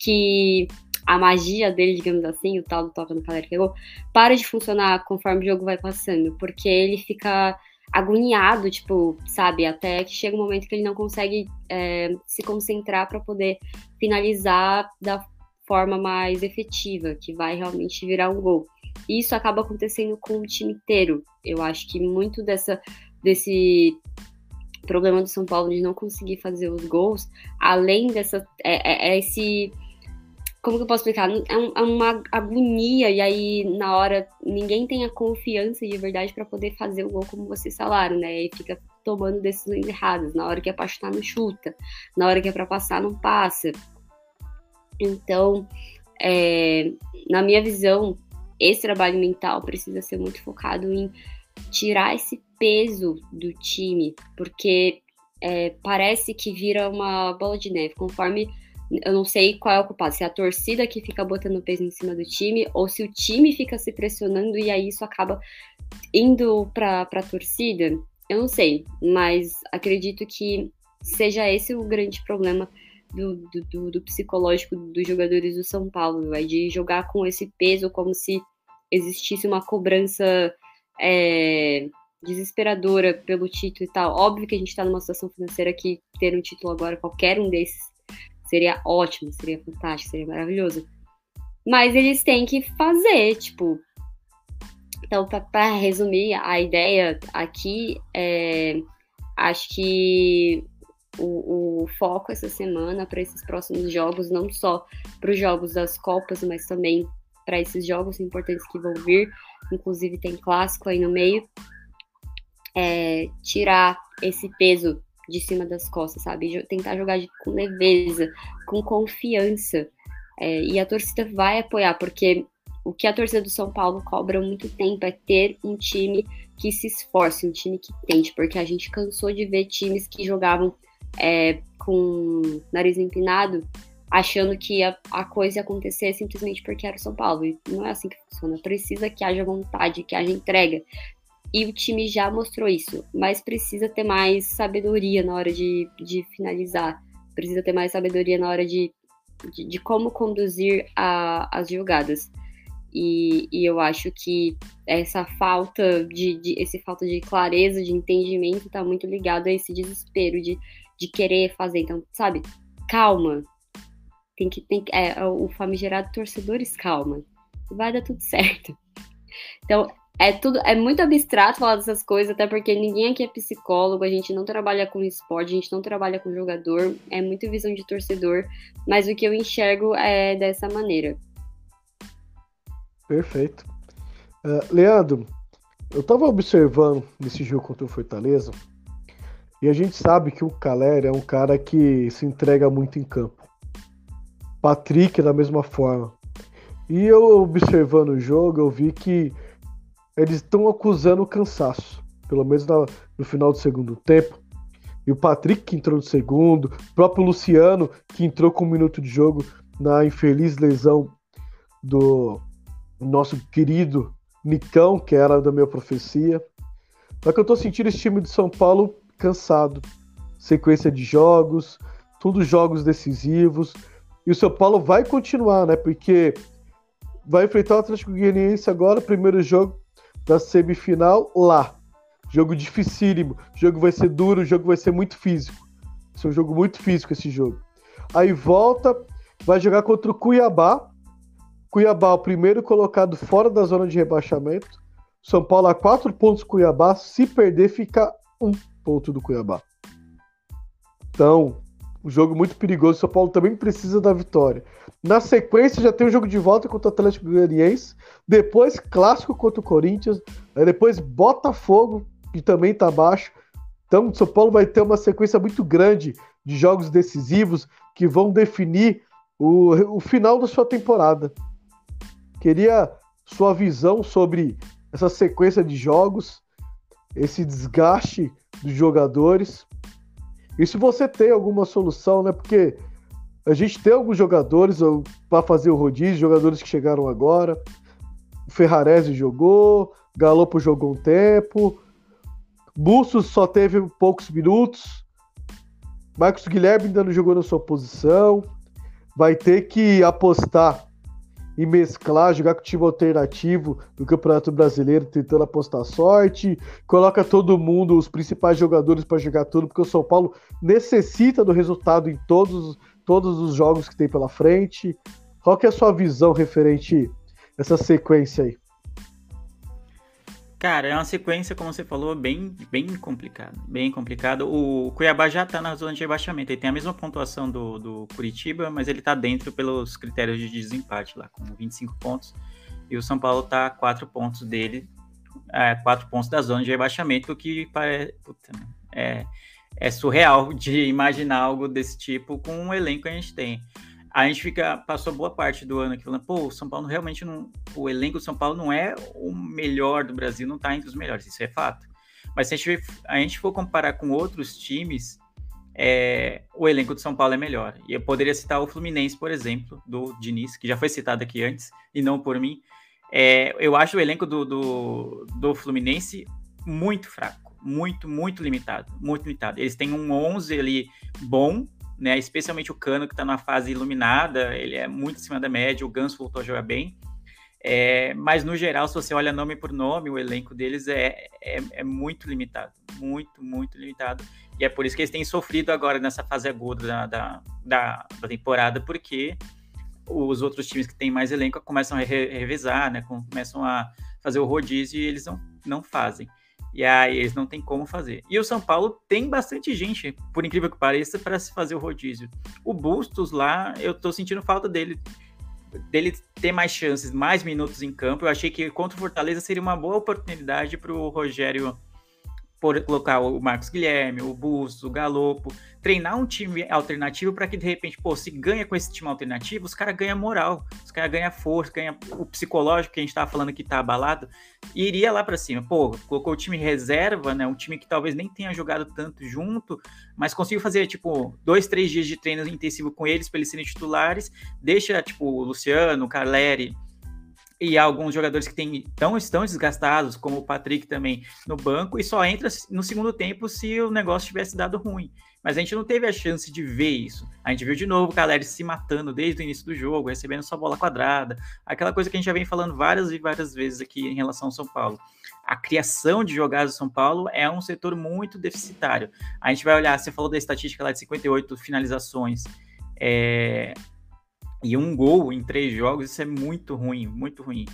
que a magia dele, digamos assim, o tal do toca no calendário que é gol, para de funcionar conforme o jogo vai passando, porque ele fica agoniado, tipo, sabe, até que chega um momento que ele não consegue é, se concentrar para poder finalizar da forma mais efetiva, que vai realmente virar um gol. E isso acaba acontecendo com o time inteiro. Eu acho que muito dessa, desse problema do São Paulo de não conseguir fazer os gols, além dessa. É, é, é esse. Como que eu posso explicar? É, é, uma agonia, e aí na hora ninguém tem a confiança de verdade para poder fazer o gol como vocês falaram, né? E fica tomando decisões erradas. Na hora que é pra chutar, não chuta. Na hora que é pra passar, não passa. Então, é, na minha visão, esse trabalho mental precisa ser muito focado em tirar esse peso do time, porque é, parece que vira uma bola de neve, conforme eu não sei qual é o culpado, se é a torcida que fica botando peso em cima do time, ou se o time fica se pressionando e aí isso acaba indo para a torcida. Eu não sei, mas acredito que seja esse o grande problema do, do, do, psicológico dos jogadores do São Paulo, vai de jogar com esse peso como se existisse uma cobrança é, desesperadora pelo título e tal. Óbvio que a gente está numa situação financeira que ter um título agora, qualquer um desses, seria ótimo, seria fantástico, seria maravilhoso. Mas eles têm que fazer, tipo. Então, para resumir, a ideia aqui é. Acho que o, o foco essa semana para esses próximos jogos, não só para os jogos das Copas, mas também para esses jogos importantes que vão vir, inclusive tem clássico aí no meio, é, tirar esse peso de cima das costas, sabe? Tentar jogar com leveza, com confiança. É, e a torcida vai apoiar, porque o que a torcida do São Paulo cobra muito tempo é ter um time que se esforce, um time que tente, porque a gente cansou de ver times que jogavam é, com nariz empinado achando que a, a coisa ia acontecer simplesmente porque era o São Paulo. E não é assim que funciona. Precisa que haja vontade, que haja entrega. E o time já mostrou isso, mas precisa ter mais sabedoria na hora de, de finalizar. Precisa ter mais sabedoria na hora de, de, de como conduzir a, as jogadas. E, e, eu acho que essa falta de, de, esse falta de clareza, de entendimento, está muito ligado a esse desespero de, de querer fazer. Então, sabe, calma, tem que, tem, é, o famigerado torcedores calma. Vai dar tudo certo. Então, é tudo, é muito abstrato falar dessas coisas, até porque ninguém aqui é psicólogo, a gente não trabalha com esporte, a gente não trabalha com jogador, é muito visão de torcedor, mas o que eu enxergo é dessa maneira. Perfeito. Uh, Leandro, eu tava observando nesse jogo contra o Fortaleza, e a gente sabe que o Caleri é um cara que se entrega muito em campo. Patrick da mesma forma. E eu observando o jogo, eu vi que eles estão acusando o cansaço, pelo menos no final do segundo tempo. E o Patrick, que entrou no segundo, o próprio Luciano, que entrou com um minuto de jogo na infeliz lesão do nosso querido Nicão, que era da minha profecia. Só que eu tô sentindo esse time de São Paulo cansado. Sequência de jogos, todos jogos decisivos. E o São Paulo vai continuar, né? Porque vai enfrentar o Atlético Goianiense agora, primeiro jogo da semifinal lá. Jogo dificílimo, jogo vai ser duro, jogo vai ser muito físico. Vai ser um jogo muito físico esse jogo. Aí volta, vai jogar contra o Cuiabá. Cuiabá, o primeiro colocado fora da zona de rebaixamento. São Paulo a quatro pontos Cuiabá. Se perder, fica um ponto do Cuiabá. Então, um jogo muito perigoso. São Paulo também precisa da vitória. Na sequência, já tem o jogo de volta contra o Atlético Goianiense. Depois, clássico contra o Corinthians. Depois, Botafogo, que também está abaixo. Então, o São Paulo vai ter uma sequência muito grande de jogos decisivos que vão definir o, o final da sua temporada. Queria sua visão sobre essa sequência de jogos, esse desgaste dos jogadores e se você tem alguma solução, né? Porque a gente tem alguns jogadores para fazer o rodízio, jogadores que chegaram agora. O Ferrarese jogou, Galopo jogou um tempo, Bustos só teve poucos minutos. Marcos Guilherme ainda não jogou na sua posição. Vai ter que apostar e mesclar, jogar com time alternativo do Campeonato Brasileiro, tentando apostar sorte, coloca todo mundo, os principais jogadores para jogar tudo, porque o São Paulo necessita do resultado em todos, todos os jogos que tem pela frente. Qual que é a sua visão referente a essa sequência aí? Cara, é uma sequência, como você falou, bem, bem complicada. Bem complicado. O Cuiabá já tá na zona de rebaixamento. Ele tem a mesma pontuação do, do Curitiba, mas ele tá dentro pelos critérios de desempate lá, com 25 pontos. E o São Paulo tá a 4 pontos dele, é, 4 pontos da zona de rebaixamento, o que parece, puta, é, é surreal de imaginar algo desse tipo com o elenco que a gente tem a gente fica passou boa parte do ano aqui falando, pô, o São Paulo realmente não, o elenco do São Paulo não é o melhor do Brasil, não tá entre os melhores, isso é fato. Mas se a gente, a gente for comparar com outros times, é, o elenco do São Paulo é melhor. E eu poderia citar o Fluminense, por exemplo, do Diniz, que já foi citado aqui antes, e não por mim. É, eu acho o elenco do, do, do Fluminense muito fraco, muito, muito limitado, muito limitado. Eles têm um 11 ali bom, né? Especialmente o Cano, que está na fase iluminada, ele é muito acima da média, o Ganso voltou a jogar bem. É, mas no geral, se você olha nome por nome, o elenco deles é, é, é, muito limitado, muito, muito limitado. E é por isso que eles têm sofrido agora nessa fase aguda da, da, da, da temporada, porque os outros times que têm mais elenco começam a re revezar, né? Começam a fazer o rodízio e eles não, não fazem. E aí eles não tem como fazer. E o São Paulo tem bastante gente, por incrível que pareça, para se fazer o rodízio. O Bustos lá, eu tô sentindo falta dele dele ter mais chances, mais minutos em campo. Eu achei que contra o Fortaleza seria uma boa oportunidade para o Rogério por colocar o Marcos Guilherme, o Bustos, o Galopo, treinar um time alternativo para que de repente, pô, se ganha com esse time alternativo, os caras ganham moral, os caras ganham força, ganham o psicológico que a gente tava falando que tá abalado, e iria lá para cima. Pô, colocou o time reserva, né? Um time que talvez nem tenha jogado tanto junto, mas conseguiu fazer, tipo, dois, três dias de treino intensivo com eles para eles serem titulares, deixa, tipo, o Luciano, o Caleri e alguns jogadores que tem, tão, estão desgastados, como o Patrick também, no banco, e só entra no segundo tempo se o negócio tivesse dado ruim. Mas a gente não teve a chance de ver isso. A gente viu de novo o Caleri se matando desde o início do jogo, recebendo sua bola quadrada, aquela coisa que a gente já vem falando várias e várias vezes aqui em relação ao São Paulo. A criação de jogadas do São Paulo é um setor muito deficitário. A gente vai olhar, você falou da estatística lá de 58 finalizações. É, E um gol em três jogos, isso é muito ruim, muito ruim.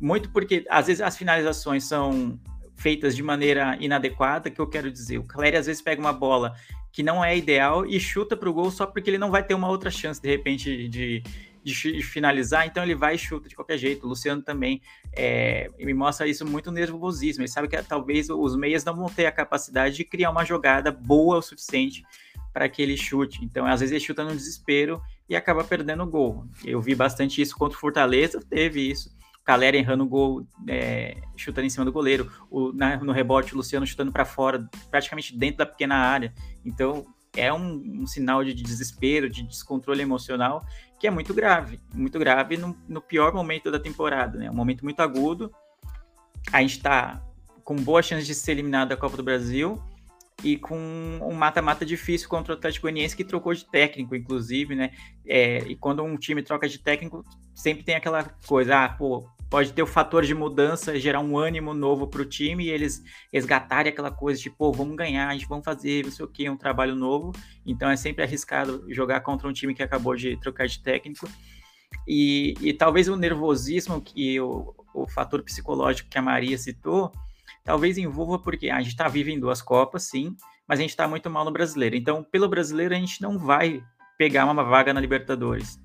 Muito porque, às vezes, as finalizações são feitas de maneira inadequada, que eu quero dizer. O Caleri, às vezes, pega uma bola que não é ideal e chuta para o gol só porque ele não vai ter uma outra chance, de repente, de, de, finalizar, então ele vai e chuta de qualquer jeito. O Luciano também é, me mostra isso muito nervosismo. Ele sabe que talvez os meias não vão ter a capacidade de criar uma jogada boa o suficiente para que ele chute. Então, às vezes, ele chuta no desespero e acaba perdendo o gol. Eu vi bastante isso contra o Fortaleza, teve isso. Calera errando o gol, é, chutando em cima do goleiro. O, na, no rebote, o Luciano chutando para fora, praticamente dentro da pequena área. Então, é um, um, sinal de desespero, de descontrole emocional, que é muito grave. Muito grave no, no pior momento da temporada, né? Um momento muito agudo. A gente está com boa chance de ser eliminado da Copa do Brasil e com um mata-mata difícil contra o Atlético Goianiense que trocou de técnico, inclusive, né? É, e quando um time troca de técnico, sempre tem aquela coisa, ah, pô, pode ter o fator de mudança, gerar um ânimo novo para o time e eles resgatarem aquela coisa de, pô, vamos ganhar, a gente vamos fazer, não sei o que, um trabalho novo. Então é sempre arriscado jogar contra um time que acabou de trocar de técnico. E, e talvez o nervosismo que o, o fator psicológico que a Maria citou, talvez envolva porque a gente está vivo em duas Copas, sim, mas a gente está muito mal no brasileiro. Então, pelo brasileiro, a gente não vai pegar uma vaga na Libertadores.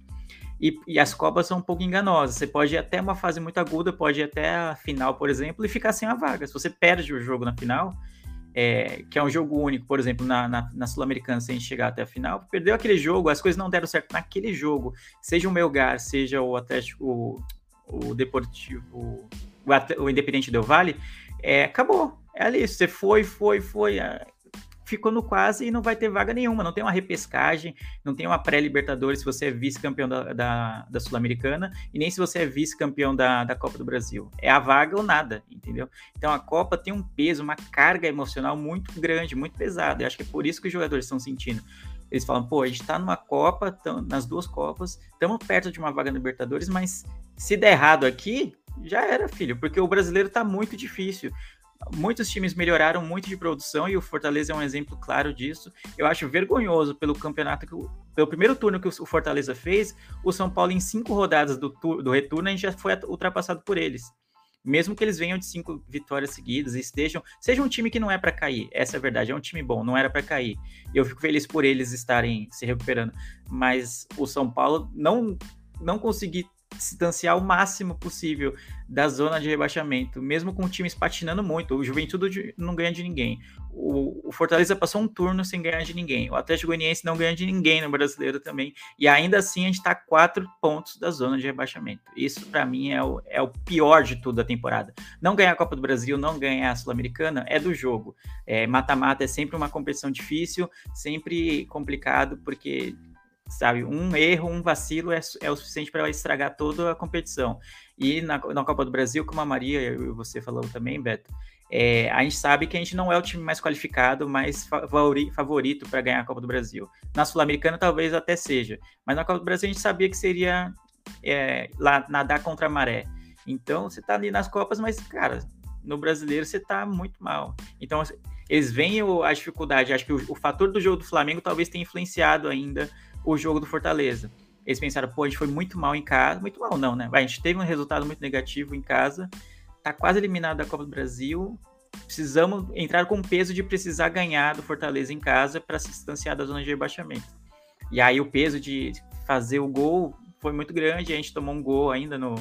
E, e, as Copas são um pouco enganosas. Você pode ir até uma fase muito aguda, pode ir até a final, por exemplo, e ficar sem a vaga. Se você perde o jogo na final, é, que é um jogo único, por exemplo, na, na, na Sul-Americana, sem chegar até a final, perdeu aquele jogo, as coisas não deram certo naquele jogo, seja o Melgar, seja o Atlético, o, o Deportivo, o, o Independente Del Vale, é, acabou. É ali, você foi, foi, foi. É, ficou no quase e não vai ter vaga nenhuma. Não tem uma repescagem, não tem uma pré-Libertadores se você é vice-campeão da, da, da Sul-Americana e nem se você é vice-campeão da, da Copa do Brasil. É a vaga ou nada, entendeu? Então a Copa tem um peso, uma carga emocional muito grande, muito pesada. Eu acho que é por isso que os jogadores estão sentindo. Eles falam, pô, a gente tá numa Copa, nas duas Copas, estamos perto de uma vaga na Libertadores, mas se der errado aqui, já era, filho, porque o brasileiro tá muito difícil. Muitos times melhoraram muito de produção e o Fortaleza é um exemplo claro disso. Eu acho vergonhoso pelo campeonato, que, pelo primeiro turno que o Fortaleza fez, o São Paulo, em cinco rodadas do, do retorno, a gente já foi ultrapassado por eles. Mesmo que eles venham de cinco vitórias seguidas e estejam. Seja um time que não é para cair, essa é a verdade, é um time bom, não era para cair. Eu fico feliz por eles estarem se recuperando. Mas o São Paulo não, não conseguir distanciar o máximo possível da zona de rebaixamento, mesmo com times patinando muito. O Juventude não ganha de ninguém. O, o, Fortaleza passou um turno sem ganhar de ninguém. O Atlético Goianiense não ganha de ninguém no brasileiro também. E ainda assim a gente está quatro pontos da zona de rebaixamento. Isso para mim é o, é o pior de tudo da temporada. Não ganhar a Copa do Brasil, não ganhar a Sul-Americana é do jogo. É, mata-mata é, é sempre uma competição difícil, sempre complicado, porque sabe? Um erro, um vacilo é, é o suficiente para estragar toda a competição. E na, na, Copa do Brasil, como a Maria e você falou também, Beto, é, a gente sabe que a gente não é o time mais qualificado, mais favorito para ganhar a Copa do Brasil. Na Sul-Americana talvez até seja, mas na Copa do Brasil a gente sabia que seria é, lá nadar contra a maré. Então você está ali nas Copas, mas cara, no brasileiro você está muito mal. Então eles veem a dificuldade. Acho que o, o fator do jogo do Flamengo talvez tenha influenciado ainda o jogo do Fortaleza. Eles pensaram, pô, a gente foi muito mal em casa. Muito mal, não, né? A gente teve um resultado muito negativo em casa, tá quase eliminado da Copa do Brasil. Precisamos entrar com o peso de precisar ganhar do Fortaleza em casa para se distanciar da zona de rebaixamento. E aí o peso de fazer o gol foi muito grande. A gente tomou um gol ainda no,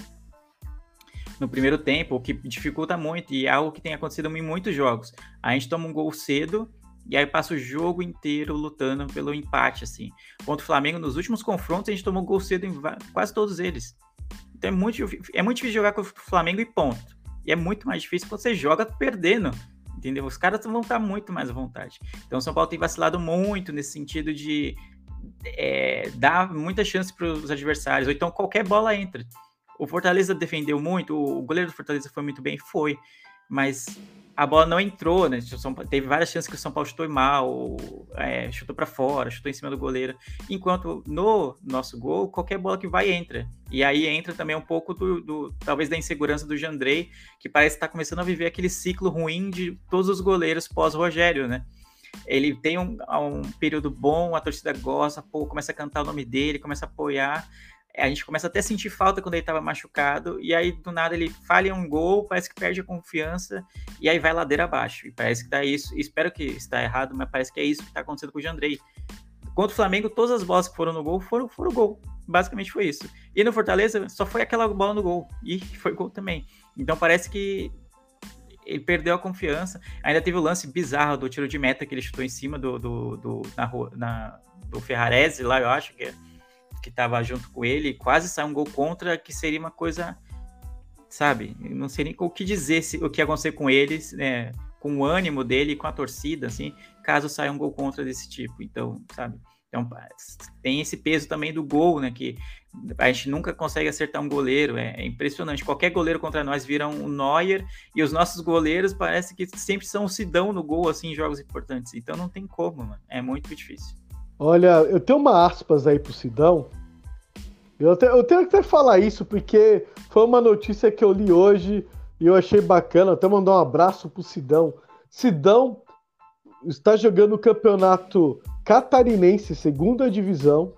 no primeiro tempo, o que dificulta muito e é algo que tem acontecido em muitos jogos. A gente toma um gol cedo e aí passa o jogo inteiro lutando pelo empate, assim. Contra o Flamengo, nos últimos confrontos, a gente tomou gol cedo em quase todos eles. Então é muito, é muito difícil jogar com o Flamengo e ponto. E é muito mais difícil quando você joga perdendo. Entendeu? Os caras vão estar muito mais à vontade. Então o São Paulo tem vacilado muito nesse sentido de é, dar muita chance para os adversários. Ou então qualquer bola entra. O Fortaleza defendeu muito, o goleiro do Fortaleza foi muito bem, foi. Mas a bola não entrou, né? Teve várias chances que o São Paulo chutou mal, é, chutou para fora, chutou em cima do goleiro. Enquanto no nosso gol, qualquer bola que vai entra. E aí entra também um pouco do, do talvez da insegurança do Jandrei, que parece estar tá começando a viver aquele ciclo ruim de todos os goleiros pós-Rogério, né? Ele tem um, um período bom, a torcida gosta, pô, começa a cantar o nome dele, começa a apoiar, a gente começa até a sentir falta quando ele estava machucado, e aí do nada ele falha um gol, parece que perde a confiança, e aí vai ladeira abaixo. E parece que tá isso, espero que está errado, mas parece que é isso que está acontecendo com o Jandrei. Contra o Flamengo, todas as bolas que foram no gol foram, foram gol. Basicamente foi isso. E no Fortaleza, só foi aquela bola no gol. E *laughs* foi gol também. Então parece que ele perdeu a confiança. Ainda teve o lance bizarro do tiro de meta que ele chutou em cima do, do, do na, na, do Ferrarese lá, eu acho que é que estava junto com ele, quase saiu um gol contra, que seria uma coisa, sabe? Não sei nem o que dizer, se, o que ia acontecer com eles, né? com o ânimo dele, com a torcida, assim, caso saia um gol contra desse tipo. Então, sabe? Então, tem esse peso também do gol, né? Que a gente nunca consegue acertar um goleiro. É, é, impressionante. Qualquer goleiro contra nós vira um Neuer e os nossos goleiros parece que sempre são o Sidão no gol, assim, em jogos importantes. Então não tem como, mano. É muito difícil. Olha, eu tenho uma aspas aí pro Sidão. Eu, te, eu tenho que até falar isso, porque foi uma notícia que eu li hoje e eu achei bacana. Até mandar um abraço pro Sidão. Sidão está jogando o campeonato catarinense, segunda divisão,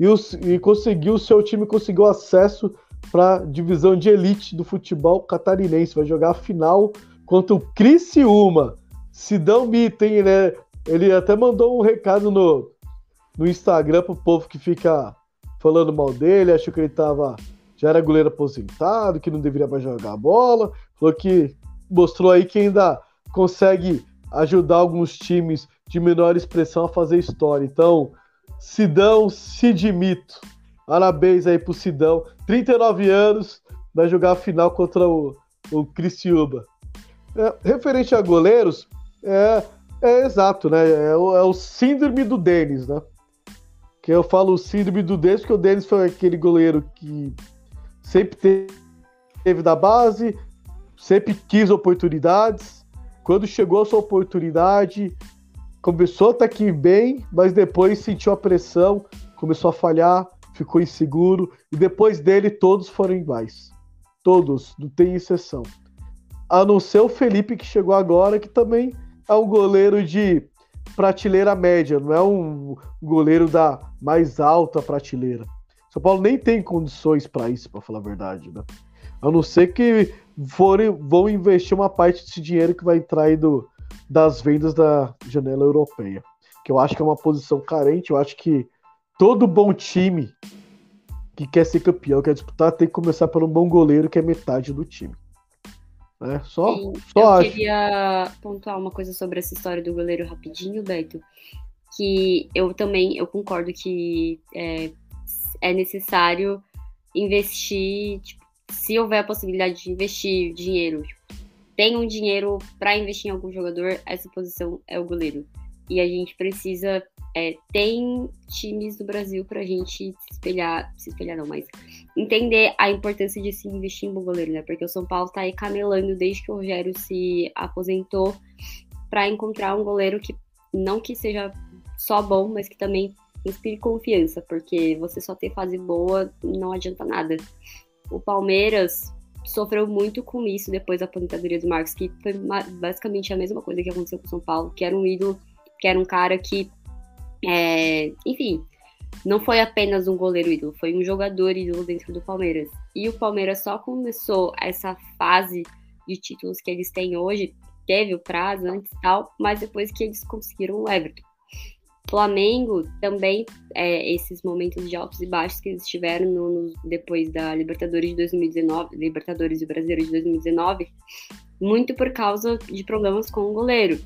e, os, e conseguiu, o seu time conseguiu acesso para a divisão de elite do futebol catarinense. Vai jogar a final contra o Criciúma. Sidão Mita, hein, né? Ele até mandou um recado no, no Instagram pro povo que fica falando mal dele, achou que ele tava. Já era goleiro aposentado, que não deveria mais jogar bola. Falou que mostrou aí que ainda consegue ajudar alguns times de menor expressão a fazer história. Então, Sidão Sidimito. Parabéns aí pro Sidão. 39 anos, vai jogar a final contra o, o Criciúba. É, referente a goleiros, é, é exato, né? É o, é o síndrome do Denis, né? Que eu falo o síndrome do Denis, porque o Denis foi aquele goleiro que sempre teve da base, sempre quis oportunidades. Quando chegou a sua oportunidade, começou até que bem, mas depois sentiu a pressão, começou a falhar, ficou inseguro, e depois dele todos foram iguais. Todos, não tem exceção. A não ser o Felipe que chegou agora, que também é um goleiro de prateleira média, não é um goleiro da mais alta prateleira. São Paulo nem tem condições para isso, para falar a verdade, né? A não ser que forem, vão investir uma parte desse dinheiro que vai entrar aí do, das vendas da janela europeia. Que eu acho que é uma posição carente, eu acho que todo bom time que quer ser campeão, quer disputar, tem que começar um bom goleiro, que é metade do time. Né? Só, Sim, só eu acho. queria pontuar uma coisa sobre essa história do goleiro rapidinho, Beto. Que eu também eu concordo que é, é necessário investir, tipo, se houver a possibilidade de investir dinheiro, tipo, tem um dinheiro para investir em algum jogador, essa posição é o goleiro. E a gente precisa. É, tem times do Brasil para gente se espelhar, se espelhar não, mas entender a importância de se investir em bom goleiro, né? Porque o São Paulo está aí camelando desde que o Rogério se aposentou para encontrar um goleiro que não que seja só bom, mas que também inspire confiança, porque você só ter fase boa não adianta nada. O Palmeiras sofreu muito com isso depois da aposentadoria do Marcos, que foi basicamente a mesma coisa que aconteceu com o São Paulo, que era um ídolo, que era um cara que, é, enfim, não foi apenas um goleiro ídolo, foi um jogador ídolo dentro do Palmeiras. E o Palmeiras só começou essa fase de títulos que eles têm hoje, teve o prazo antes e tal, mas depois que eles conseguiram o Everton. Flamengo também, é, esses momentos de altos e baixos que eles tiveram no, no, depois da Libertadores de 2019, Libertadores e Brasileiro de 2019, muito por causa de problemas com o goleiro.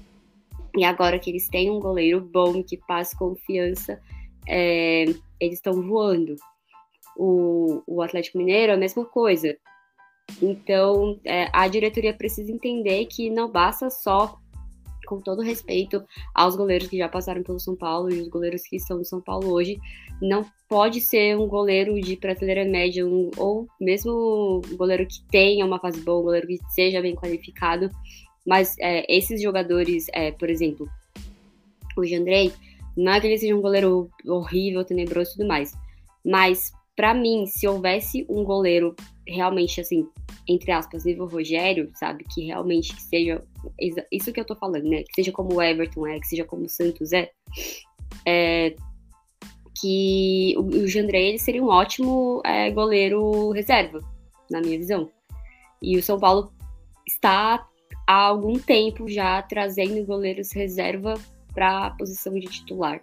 E agora que eles têm um goleiro bom, que passa confiança, é, eles estão voando. O, o Atlético Mineiro é a mesma coisa. Então, é, a diretoria precisa entender que não basta só com todo respeito aos goleiros que já passaram pelo São Paulo e os goleiros que estão no São Paulo hoje, não pode ser um goleiro de prateleira média, um, ou mesmo um goleiro que tenha uma fase boa, um goleiro que seja bem qualificado, mas é, esses jogadores, é, por exemplo, o Jandrei, não é que ele seja um goleiro horrível, tenebroso e tudo mais, mas para mim, se houvesse um goleiro realmente assim, entre aspas, nível Rogério, sabe? Que realmente seja isso que eu tô falando, né? Que seja como o Everton é, que seja como o Santos é, é que o, o Jandrei ele seria um ótimo é, goleiro reserva, na minha visão. E o São Paulo está há algum tempo já trazendo goleiros reserva para a posição de titular.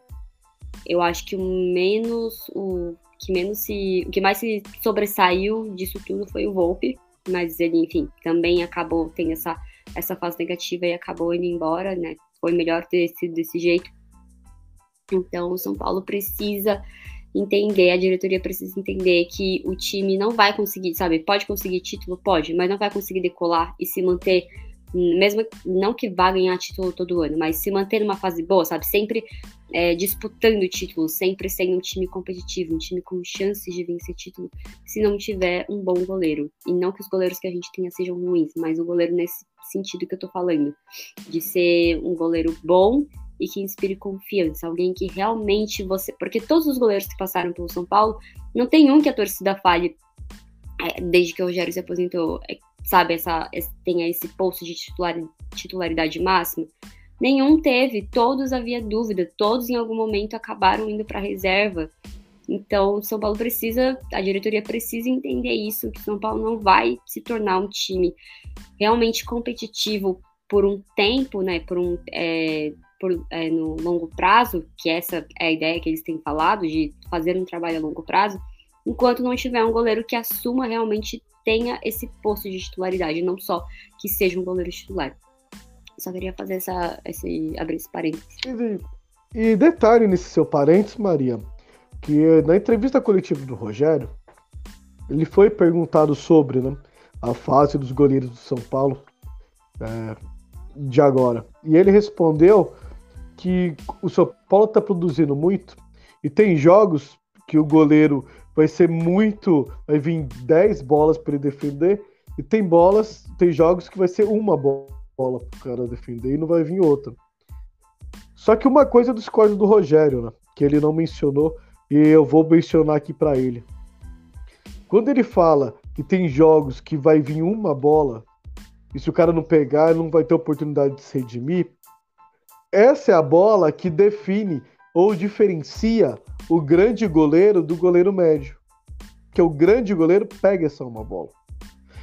Eu acho que o menos o que menos se o que mais se sobressaiu disso tudo foi o Volpe, mas ele, enfim, também acabou tendo essa essa fase negativa e acabou indo embora, né? Foi melhor ter sido desse jeito. Então, o São Paulo precisa entender, a diretoria precisa entender que o time não vai conseguir, sabe? Pode conseguir título, pode, mas não vai conseguir decolar e se manter mesmo não que vá ganhar título todo ano, mas se manter numa fase boa, sabe? Sempre é, disputando título, sempre sendo um time competitivo, um time com chances de vencer título, se não tiver um bom goleiro. E não que os goleiros que a gente tenha sejam ruins, mas o goleiro nesse sentido que eu tô falando, de ser um goleiro bom e que inspire confiança, alguém que realmente você. Porque todos os goleiros que passaram pelo São Paulo, não tem um que a torcida fale, é, desde que o Rogério se aposentou, é, sabe, essa, tenha esse posto de titular, titularidade máxima. Nenhum teve, todos havia dúvida, todos em algum momento acabaram indo para reserva. Então, São Paulo precisa, a diretoria precisa entender isso, que São Paulo não vai se tornar um time realmente competitivo por um tempo, né, por um, é, por, é, no longo prazo, que essa é a ideia que eles têm falado, de fazer um trabalho a longo prazo, enquanto não tiver um goleiro que assuma realmente tenha esse posto de titularidade, não só que seja um goleiro titular. Só queria fazer essa, esse, abrir esse parênteses. E, e detalhe nesse seu parênteses, Maria, que na entrevista coletiva do Rogério, ele foi perguntado sobre né, a fase dos goleiros do São Paulo é, de agora. E ele respondeu que o São Paulo está produzindo muito e tem jogos que o goleiro vai ser muito. Vai vir 10 bolas para ele defender. E tem bolas, tem jogos que vai ser uma bola para o cara defender e não vai vir outra. Só que uma coisa dos códigos do Rogério, né, que ele não mencionou, e eu vou mencionar aqui para ele. Quando ele fala que tem jogos que vai vir uma bola, e se o cara não pegar, não vai ter oportunidade de se redimir, essa é a bola que define ou diferencia o grande goleiro do goleiro médio. Que o grande goleiro pega essa uma bola.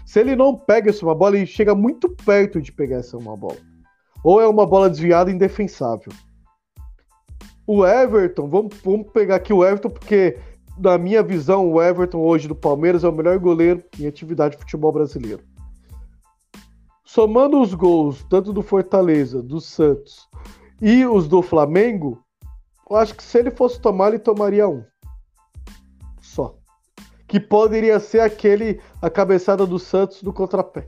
Se ele não pega essa uma bola, ele chega muito perto de pegar essa uma bola. Ou é uma bola desviada indefensável. O Everton, vamos, vamos pegar aqui o Everton, porque na minha visão, o Everton hoje do Palmeiras é o melhor goleiro em atividade de futebol brasileiro. Somando os gols, tanto do Fortaleza, do Santos e os do Flamengo, eu acho que se ele fosse tomar, ele tomaria um. Só. Que poderia ser aquele, a cabeçada do Santos do contrapé.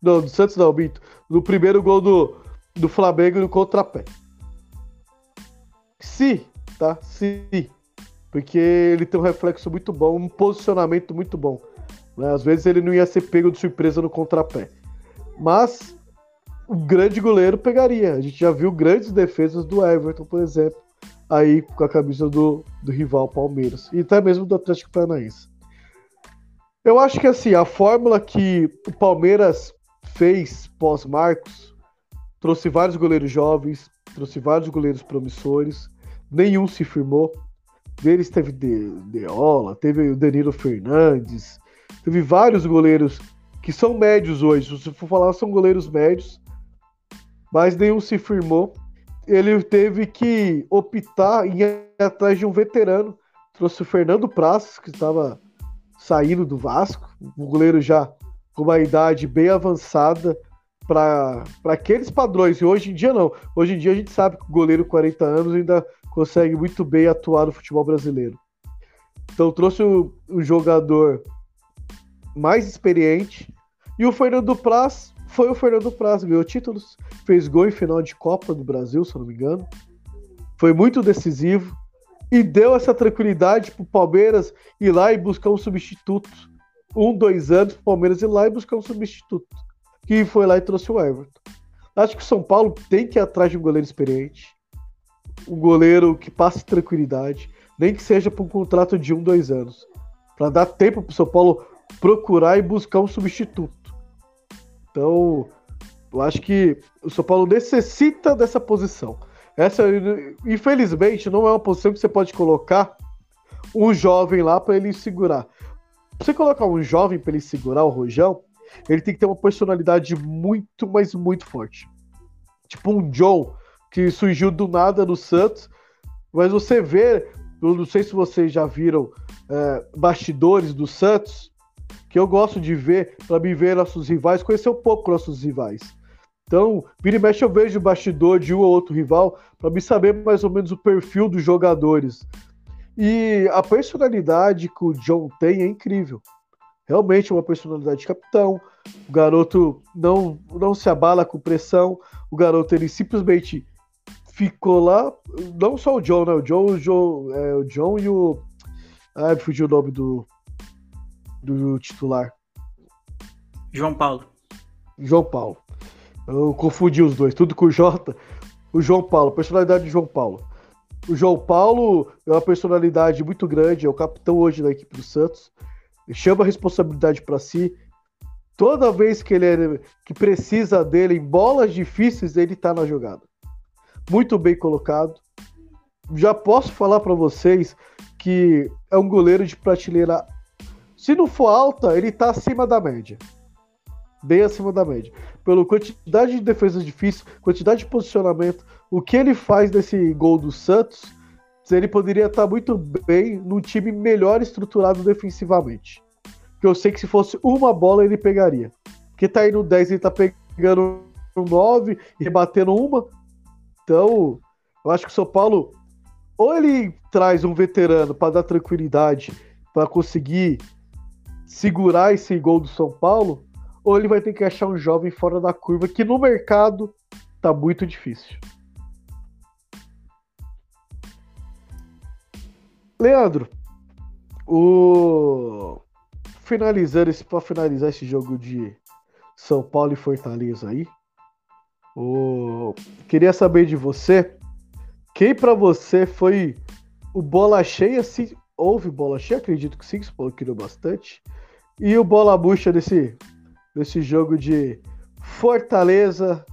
Não, do Santos não, Bito. No primeiro gol do, do Flamengo no contrapé. Se, tá? Se. Porque ele tem um reflexo muito bom, um posicionamento muito bom. Né? Às vezes ele não ia ser pego de surpresa no contrapé. Mas o grande goleiro pegaria. A gente já viu grandes defesas do Everton, por exemplo, aí com a camisa do, do rival Palmeiras. E até mesmo do Atlético Paranaense. Eu acho que assim, a fórmula que o Palmeiras fez pós-Marcos trouxe vários goleiros jovens, trouxe vários goleiros promissores, nenhum se firmou. Deles teve De, Deola, teve o Danilo Fernandes, teve vários goleiros que são médios hoje. Se for falar, são goleiros médios mas nenhum se firmou. Ele teve que optar em ir atrás de um veterano. Trouxe o Fernando Praças, que estava saindo do Vasco, um goleiro já com uma idade bem avançada para aqueles padrões. E hoje em dia não. Hoje em dia a gente sabe que o goleiro 40 anos ainda consegue muito bem atuar no futebol brasileiro. Então trouxe o, o jogador mais experiente e o Fernando Praz foi o Fernando Praz, ganhou títulos, fez gol em final de Copa do Brasil, se eu não me engano. Foi muito decisivo e deu essa tranquilidade pro Palmeiras ir lá e buscar um substituto. Um, dois anos pro Palmeiras ir lá e buscar um substituto. Que foi lá e trouxe o Everton. Acho que o São Paulo tem que ir atrás de um goleiro experiente. Um goleiro que passe tranquilidade, nem que seja por um contrato de um, dois anos. para dar tempo pro São Paulo procurar e buscar um substituto. Então, eu acho que o São Paulo necessita dessa posição. Essa, infelizmente, não é uma posição que você pode colocar um jovem lá para ele segurar. Pra você colocar um jovem para ele segurar o Rojão, ele tem que ter uma personalidade muito, mas muito forte. Tipo um John, que surgiu do nada no Santos, mas você vê, eu não sei se vocês já viram é, bastidores do Santos, que eu gosto de ver para me ver nossos rivais, conhecer um pouco nossos rivais. Então, vira e mexe eu vejo o bastidor de um ou outro rival para me saber mais ou menos o perfil dos jogadores. E a personalidade que o John tem é incrível. Realmente é uma personalidade de capitão. O garoto não, não se abala com pressão. O garoto ele simplesmente ficou lá. Não só o John, né? O John, o John, é, o John e o. Me fugiu o nome do, do titular. João Paulo. João Paulo. Eu confundi os dois, tudo com o J. O João Paulo, personalidade de João Paulo. O João Paulo é uma personalidade muito grande, é o capitão hoje da equipe do Santos. Ele chama a responsabilidade para si. Toda vez que ele é, que precisa dele em bolas difíceis, ele tá na jogada. Muito bem colocado. Já posso falar para vocês que é um goleiro de prateleira. Se não for alta, ele tá acima da média. Bem acima da média. Pela quantidade de defesas difíceis, quantidade de posicionamento, o que ele faz nesse gol do Santos, ele poderia estar muito bem num time melhor estruturado defensivamente. Que eu sei que se fosse uma bola ele pegaria. Porque tá aí no 10, ele tá pegando um 9 e rebatendo uma. Então, eu acho que o São Paulo ou ele traz um veterano para dar tranquilidade, para conseguir segurar esse gol do São Paulo, ou ele vai ter que achar um jovem fora da curva que no mercado tá muito difícil. Leandro, o finalizando esse para finalizar esse jogo de São Paulo e Fortaleza aí, o queria saber de você quem para você foi o bola cheia, se houve bola cheia, acredito que sim, que você falou bastante, e o bola bucha desse desse jogo de Fortaleza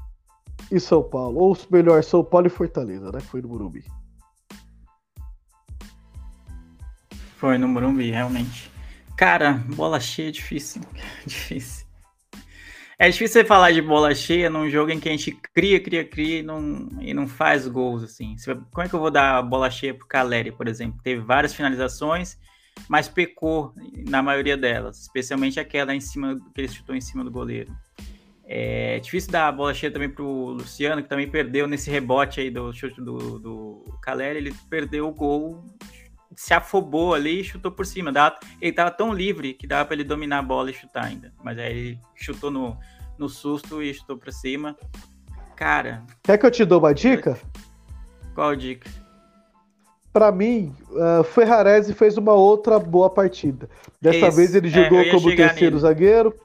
e São Paulo, ou melhor, São Paulo e Fortaleza, né? Foi no Morumbi. Foi no Morumbi, realmente. Cara, bola cheia é difícil. *laughs* difícil. É difícil você falar de bola cheia num jogo em que a gente cria, cria, cria e não, e não faz gols, assim. Como é que eu vou dar bola cheia pro Caleri, por exemplo? Teve várias finalizações, mas pecou na maioria delas, especialmente aquela em cima que ele chutou em cima do goleiro. É difícil dar a bola cheia também pro Luciano, que também perdeu nesse rebote aí do chute do, do Caleri, ele perdeu o gol se afobou ali e chutou por cima. Ele tava tão livre que dava para ele dominar a bola e chutar ainda. Mas aí ele chutou no, no susto e chutou para cima. Cara. Quer que eu te dou uma dica? Qual dica? Para mim, uh, Ferrarese fez uma outra boa partida. Dessa vez ele é, jogou é, como terceiro nele. zagueiro,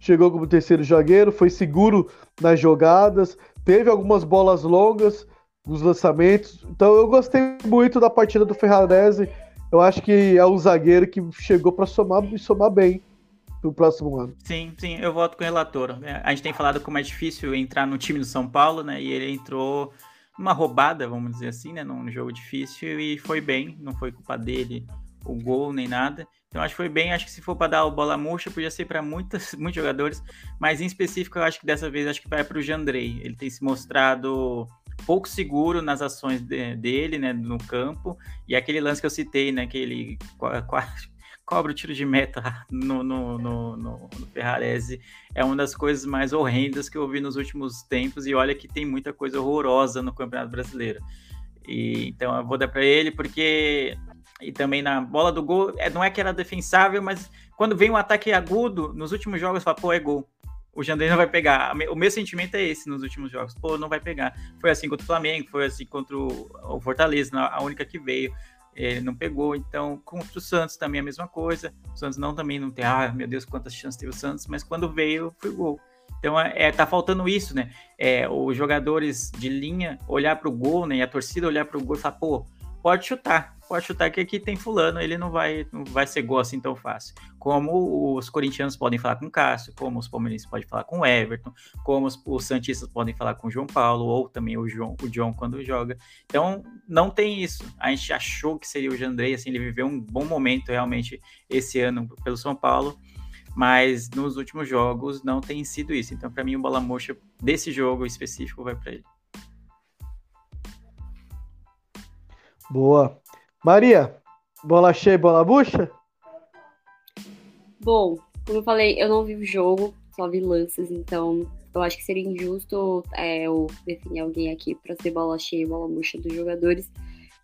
chegou como terceiro zagueiro, foi seguro nas jogadas, teve algumas bolas longas, os lançamentos. Então eu gostei muito da partida do Ferrarese. Eu acho que é um zagueiro que chegou para somar e somar bem no próximo ano. Sim, sim, eu voto com o relator. É, a gente tem falado como é difícil entrar no time do São Paulo, né? E ele entrou numa roubada, vamos dizer assim, né? Num jogo difícil e foi bem. Não foi culpa dele o gol nem nada. Então acho que foi bem. Acho que se for para dar o bola murcha, podia ser para *laughs* muitos jogadores, mas em específico eu acho que dessa vez acho que vai para o Jandrei. Ele tem se mostrado pouco seguro nas ações de, dele, né, no campo, e aquele lance que eu citei, né, que ele *laughs* cobra o tiro de meta no, no, no, no, no Ferrarese, é uma das coisas mais horrendas que eu vi nos últimos tempos, e olha que tem muita coisa horrorosa no Campeonato Brasileiro. E, então eu vou dar para ele, porque e também na bola do gol, é, não é que era defensável, mas quando vem um ataque agudo, nos últimos jogos, fala, pô, é gol o Jandrei não vai pegar. O meu sentimento é esse nos últimos jogos. Pô, não vai pegar. Foi assim contra o Flamengo, foi assim contra o Fortaleza, a única que veio. Ele não pegou, então contra o Santos também a mesma coisa. O Santos não também não tem, ah, meu Deus, quantas chances teve o Santos, mas quando veio, foi gol. Então é, é tá faltando isso, né? É, os jogadores de linha olhar para o gol, né? E a torcida olhar para o gol e falar, pô, pode chutar, pode chutar que aqui tem fulano, ele não vai, não vai ser gol assim tão fácil. Como os corintianos podem falar com Cássio, como os palmeirenses podem falar com Everton, como os, os santistas podem falar com João Paulo, ou também o João, o John quando joga. Então, não tem isso. A gente achou que seria o Jandrei, assim, ele viveu um bom momento realmente esse ano pelo São Paulo, mas nos últimos jogos não tem sido isso. Então, para mim, o bola murcha desse jogo específico vai para ele. Boa. Maria, bola cheia bola bucha? Bom, como eu falei, eu não vi o jogo, só vi lances, então eu acho que seria injusto é, eu definir alguém aqui para ser bola cheia e bola murcha dos jogadores.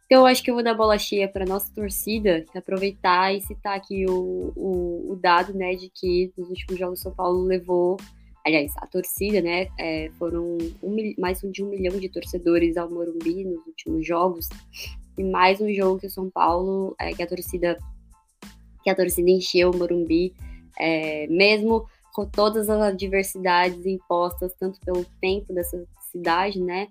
Então eu acho que eu vou dar bola cheia para nossa torcida, aproveitar e citar aqui o, o, o, dado, né, de que nos últimos jogos São Paulo levou, aliás, a torcida, né, é, foram um, mais de um milhão de torcedores ao Morumbi nos últimos jogos e mais um jogo que o São Paulo, é, que a torcida que a torcida encheu o Morumbi, é, mesmo com todas as adversidades impostas, tanto pelo tempo dessa cidade, né,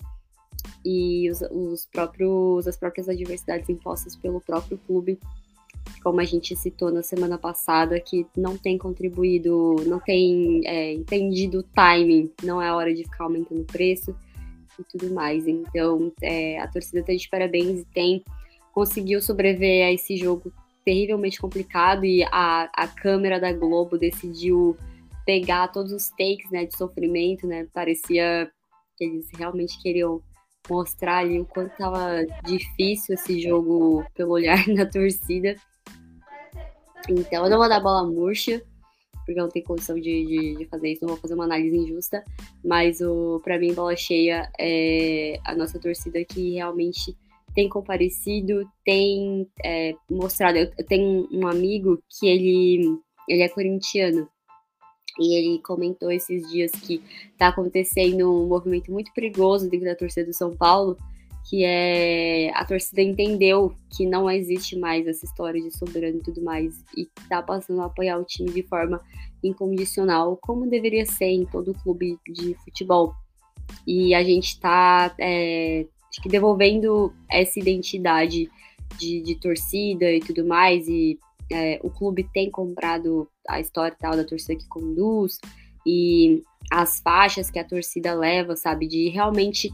e os, os próprios, as próprias adversidades impostas pelo próprio clube, como a gente citou na semana passada, que não tem contribuído, não tem é, entendido o timing, não é hora de ficar aumentando o preço e tudo mais. Então, é, a torcida está de parabéns e tem conseguiu sobreviver a esse jogo terrivelmente complicado e a, a câmera da Globo decidiu pegar todos os takes né, de sofrimento, né? Parecia que eles realmente queriam mostrar ali o quanto estava difícil esse jogo pelo olhar *laughs* da torcida. Então, eu não vou dar bola murcha, porque eu não tenho condição de, de, de, fazer isso, não vou fazer uma análise injusta, mas o para mim, bola cheia é a nossa torcida que realmente tem comparecido, tem é, mostrado. Eu, eu tenho um amigo que ele, ele é corintiano, e ele comentou esses dias que está acontecendo um movimento muito perigoso dentro da torcida do São Paulo, que é a torcida entendeu que não existe mais essa história de soberano e tudo mais, e está passando a apoiar o time de forma incondicional, como deveria ser em todo clube de futebol. E a gente está é, devolvendo essa identidade de, de torcida e tudo mais, e é, o clube tem comprado a história tal da torcida que conduz e as faixas que a torcida leva, sabe? De realmente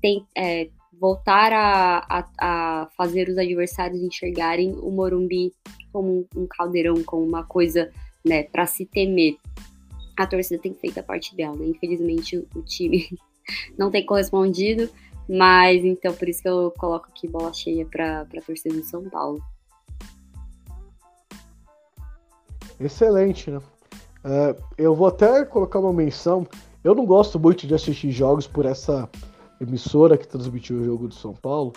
tem, é, voltar a, a, a, fazer os adversários enxergarem o Morumbi como um, um caldeirão, como uma coisa né, para se temer. A torcida tem feito a parte dela, né? Infelizmente o, o time *laughs* não tem correspondido, mas então por isso que eu coloco aqui bola cheia para a torcida de São Paulo. Excelente, né? É, eu vou até colocar uma menção. Eu não gosto muito de assistir jogos por essa emissora que transmitiu o jogo do São Paulo,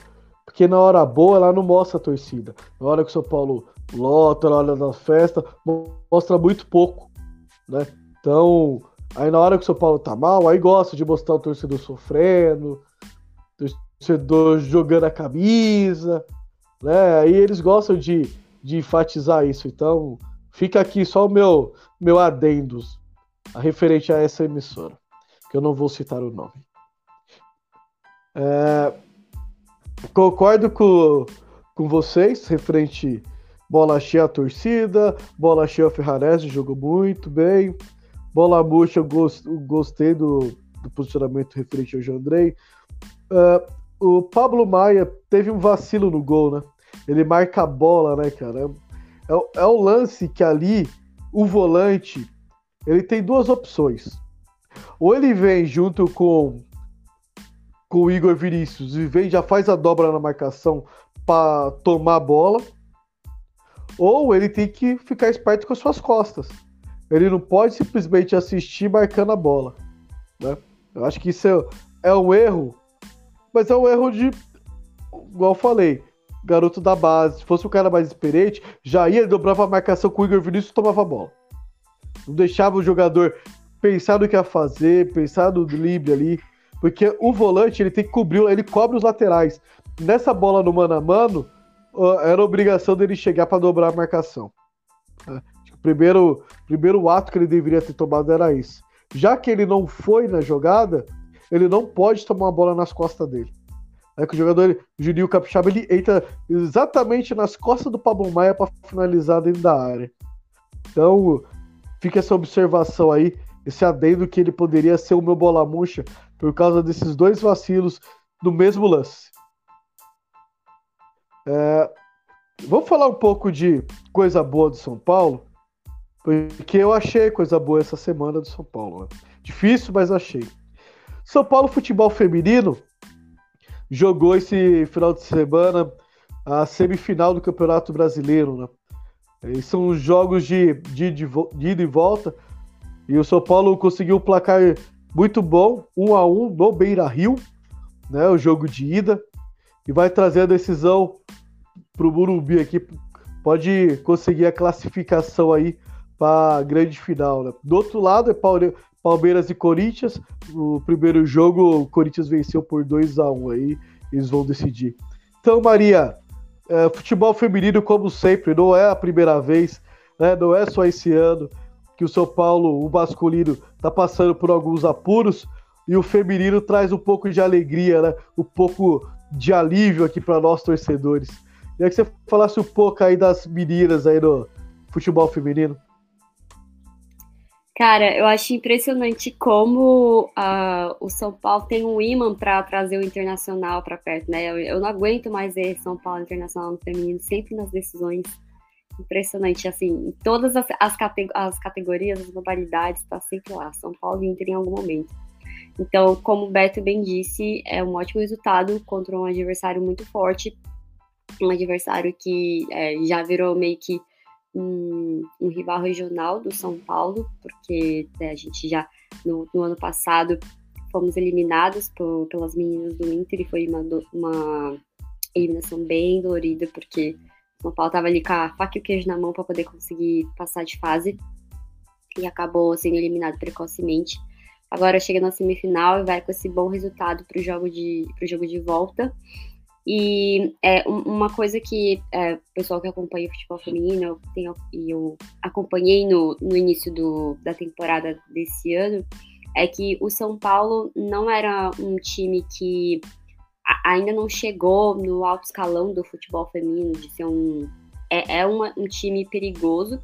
porque na hora boa ela não mostra a torcida. Na hora que o São Paulo lota, na hora da festa, mostra muito pouco, né? Então, aí na hora que o São Paulo tá mal, aí gosta de mostrar o torcedor sofrendo, torcedor jogando a camisa, né? Aí eles gostam de, de enfatizar isso. Então, Fica aqui só o meu, meu adendos referente a essa emissora, que eu não vou citar o nome. É, concordo com, com vocês, referente bola cheia a torcida, bola cheia o Ferrarese jogou muito bem, bola murcha eu gostei do, do posicionamento referente ao Jandrei. Uh, o Pablo Maia teve um vacilo no gol, né? Ele marca a bola, né, cara? é, é o lance que ali o volante ele tem duas opções. Ou ele vem junto com, com o Igor Vinícius e vem já faz a dobra na marcação para tomar a bola, ou ele tem que ficar esperto com as suas costas. Ele não pode simplesmente assistir marcando a bola. Né? Eu acho que isso é, é um erro, mas é um erro de, igual eu falei, garoto da base. Se fosse um cara mais experiente, já ia, dobrava a marcação com o Igor Vinícius e tomava a bola. Não deixava o jogador pensar no que ia fazer, pensar no drible ali. Porque o volante, ele tem que cobrir, ele cobre os laterais. Nessa bola no mano a mano, era obrigação dele chegar para dobrar a marcação. É, o primeiro, primeiro ato que ele deveria ter tomado era isso. Já que ele não foi na jogada, ele não pode tomar a bola nas costas dele. É que o jogador Juninho Capixaba ele entra exatamente nas costas do Pablo Maia para finalizar dentro da área. Então, fica essa observação aí, esse adendo que ele poderia ser o meu bola murcha por causa desses dois vacilos no mesmo lance. É, vamos falar um pouco de coisa boa do São Paulo, porque eu achei coisa boa essa semana do São Paulo. Né? Difícil, mas achei. São Paulo Futebol Feminino jogou esse final de semana a semifinal do Campeonato Brasileiro, né? E são jogos de, de, de ida e volta. E o São Paulo conseguiu um placar muito bom, um a um no Beira Rio, né? O jogo de ida. E vai trazer a decisão para o Burumbi aqui. Pode conseguir a classificação aí para a grande final. Né? Do outro lado é Palmeiras e Corinthians. O primeiro jogo, o Corinthians venceu por 2 a 1 aí. Eles vão decidir. Então, Maria, é, futebol feminino, como sempre, não é a primeira vez, né? não é só esse ano que o São Paulo, o masculino, está passando por alguns apuros e o feminino traz um pouco de alegria, né? um pouco de alívio aqui para nós torcedores. Queria que você falasse um pouco aí das meninas aí no futebol feminino. Cara, eu acho impressionante como uh, o São Paulo tem um imã para trazer o internacional para perto, né? Eu, eu, não aguento mais ver São Paulo internacional no feminino, sempre nas decisões. Impressionante, assim, em todas as, as, cate as categorias, as modalidades, está sempre lá. São Paulo e Inter em algum momento. Então, como o Beto bem disse, é um ótimo resultado contra um adversário muito forte, um adversário que é, já virou meio que um, um, rival regional do São Paulo, porque né, a gente já no, no, ano passado fomos eliminados por, pelas meninas do Inter e foi uma, uma eliminação bem dolorida, porque São Paulo estava ali com a faca e o queijo na mão para poder conseguir passar de fase e acabou sendo eliminado precocemente. Agora chega na semifinal e vai com esse bom resultado para o jogo de, jogo de volta. E é, uma coisa que é, o pessoal que acompanha o futebol feminino, tenho, eu acompanhei no, no início do, da temporada desse ano, é que o São Paulo não era um time que ainda não chegou no alto escalão do futebol feminino, de ser um. É, é uma, um time perigoso,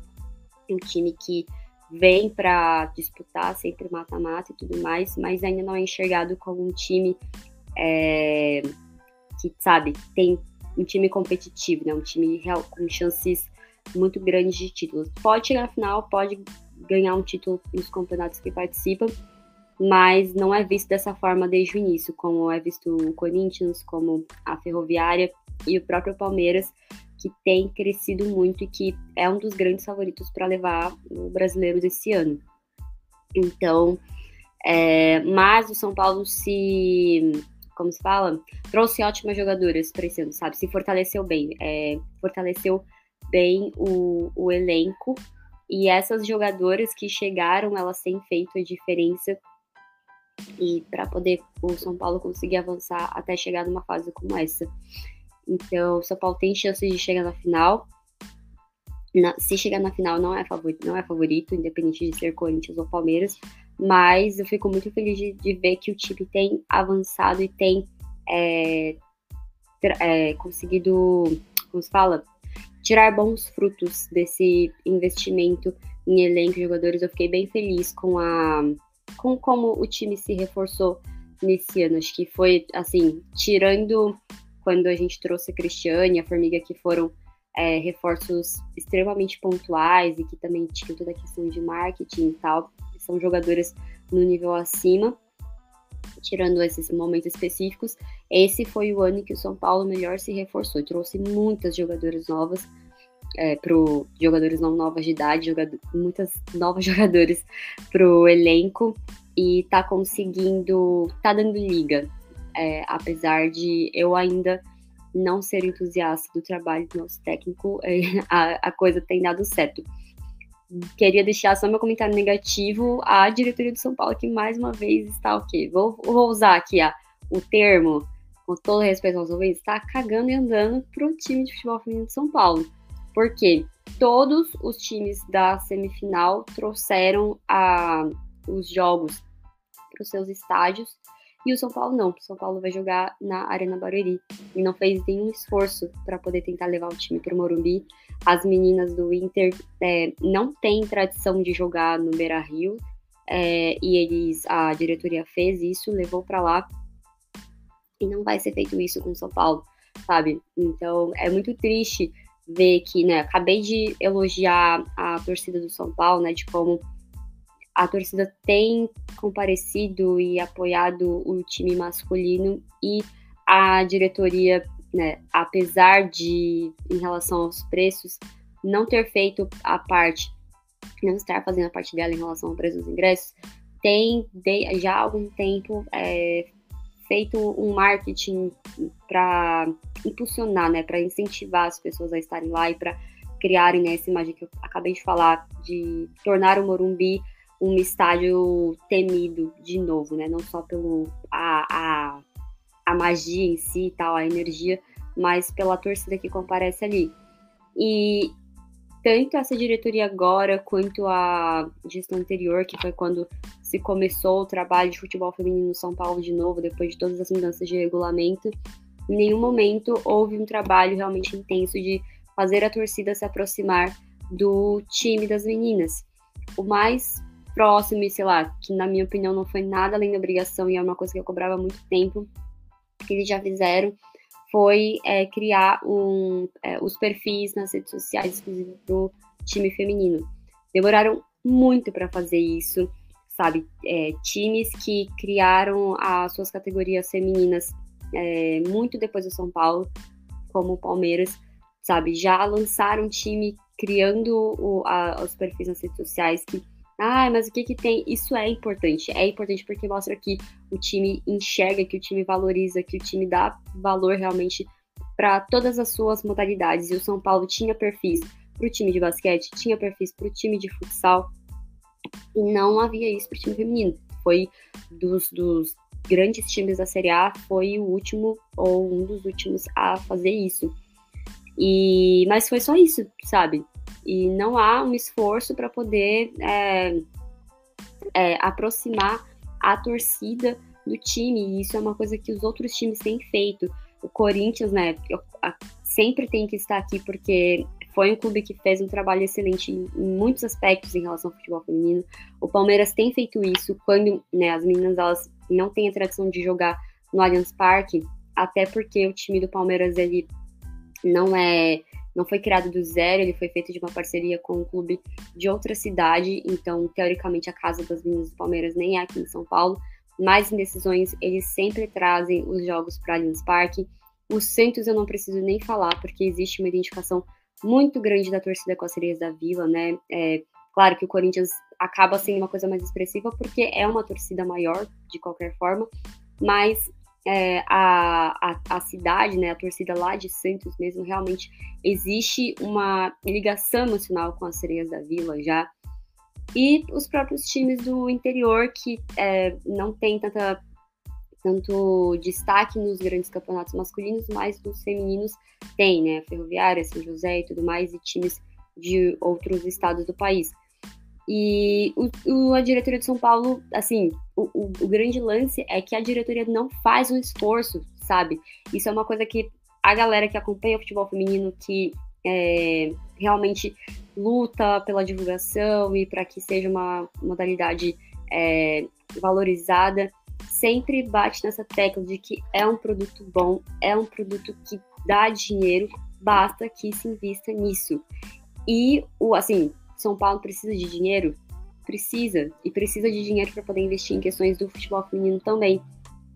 um time que vem para disputar sempre mata-mata e tudo mais, mas ainda não é enxergado como um time. É, que, sabe, tem um time competitivo, né? Um time real, com chances muito grandes de títulos. Pode chegar na final, pode ganhar um título nos campeonatos que participa, mas não é visto dessa forma desde o início, como é visto o Corinthians, como a Ferroviária e o próprio Palmeiras, que tem crescido muito e que é um dos grandes favoritos para levar o brasileiro desse ano. Então, é, mas o São Paulo se como se fala, trouxe ótimas jogadoras para esse ano, sabe? Se fortaleceu bem, é, fortaleceu bem o, o elenco. E essas jogadoras que chegaram, elas têm feito a diferença e para poder o São Paulo conseguir avançar até chegar numa fase como essa. Então, o São Paulo tem chances de chegar na final. Na, se chegar na final, não é favorito, não é favorito, independente de ser Corinthians ou Palmeiras, mas eu fico muito feliz de, de ver que o time tem avançado e tem é, é, conseguido, como se fala, tirar bons frutos desse investimento em elenco de jogadores. Eu fiquei bem feliz com a com como o time se reforçou nesse ano. Acho que foi assim, tirando quando a gente trouxe a Cristiane a Formiga, que foram é, reforços extremamente pontuais e que também tinham toda a questão de marketing e tal são jogadoras no nível acima, tirando esses momentos específicos. Esse foi o ano em que o São Paulo melhor se reforçou, trouxe muitas jogadoras novas. É, pro jogadores não novas de idade, jogador, muitas novas *laughs* jogadoras pro elenco e tá conseguindo, tá dando liga, é, apesar de eu ainda não ser entusiasta do trabalho do nosso técnico, *laughs* é, a, a coisa tem dado certo queria deixar só meu comentário negativo à diretoria do São Paulo, que mais uma vez está o quê? Vou, vou usar aqui a, o termo, com todo respeito aos ouvintes, está cagando e andando para o time de futebol feminino de São Paulo. Porque todos os times da semifinal trouxeram a, os jogos para os seus estádios E o São Paulo não. O São Paulo vai jogar na Arena Barueri. E não fez nenhum esforço para poder tentar levar o time para o Morumbi. As meninas do Inter é, não têm tradição de jogar no Beira Rio. É, e eles, a diretoria fez isso, levou para lá. E não vai ser feito isso com o São Paulo, sabe? Então é muito triste ver que, né, acabei de elogiar a torcida do São Paulo, né, de como a torcida tem comparecido e apoiado o time masculino e a diretoria, né, apesar de, em relação aos preços, não ter feito a parte, não estar fazendo a parte dela em relação ao preço dos ingressos, tem de, já há algum tempo é, feito um marketing para impulsionar, né, para incentivar as pessoas a estarem lá e para criarem né, essa imagem que eu acabei de falar, de tornar o Morumbi um estádio temido de novo, né? Não só pelo a, a, a magia em si e tal, a energia, mas pela torcida que comparece ali. E tanto essa diretoria agora quanto a gestão anterior, que foi quando se começou o trabalho de futebol feminino no São Paulo de novo, depois de todas as mudanças de regulamento, em nenhum momento houve um trabalho realmente intenso de fazer a torcida se aproximar do time das meninas. O mais próximo e, sei lá, que na minha opinião não foi nada além da obrigação e é uma coisa que eu cobrava há muito tempo, que eles já fizeram, foi é, criar um, é, os perfis nas redes sociais exclusivos do time feminino. Demoraram muito para fazer isso, sabe? É, times que criaram as suas categorias femininas é, muito depois do São Paulo, como o Palmeiras, sabe? Já lançaram time criando o, a, os perfis nas redes sociais que ah, mas o que que tem? Isso é importante. É importante porque mostra que o time enxerga, que o time valoriza, que o time dá valor realmente para todas as suas modalidades. E o São Paulo tinha perfis para o time de basquete, tinha perfis para o time de futsal, e não havia isso para o time feminino. Foi dos, dos grandes times da Série A, foi o último ou um dos últimos a fazer isso. E mas foi só isso, sabe? E não há um esforço para poder é, é, aproximar a torcida do time. E isso é uma coisa que os outros times têm feito. O Corinthians, né, sempre tem que estar aqui porque foi um clube que fez um trabalho excelente em, muitos aspectos em relação ao futebol feminino. O Palmeiras tem feito isso quando né, as meninas elas não têm a tradição de jogar no Allianz Parque, até porque o time do Palmeiras ele não é não foi criado do zero, ele foi feito de uma parceria com um clube de outra cidade, então, teoricamente, a casa das meninas do Palmeiras nem é aqui em São Paulo, mas em decisões eles sempre trazem os jogos para Allianz Parque. O Santos eu não preciso nem falar, porque existe uma identificação muito grande da torcida com as sereias da Vila, né? É, claro que o Corinthians acaba sendo uma coisa mais expressiva, porque é uma torcida maior, de qualquer forma, mas é, a, a, a, cidade, né, a torcida lá de Santos mesmo, realmente existe uma ligação emocional com as sereias da vila já. E os próprios times do interior que é, não tem tanta, tanto destaque nos grandes campeonatos masculinos, mas nos femininos tem, né? Ferroviária, São José e tudo mais, e times de outros estados do país. E o, o, a diretoria de São Paulo, assim, o, o, o, grande lance é que a diretoria não faz um esforço, sabe? Isso é uma coisa que a galera que acompanha o futebol feminino, que é, realmente luta pela divulgação e para que seja uma modalidade é, valorizada, sempre bate nessa tecla de que é um produto bom, é um produto que dá dinheiro, basta que se invista nisso. E o assim, são Paulo precisa de dinheiro? Precisa. E precisa de dinheiro para poder investir em questões do futebol feminino também.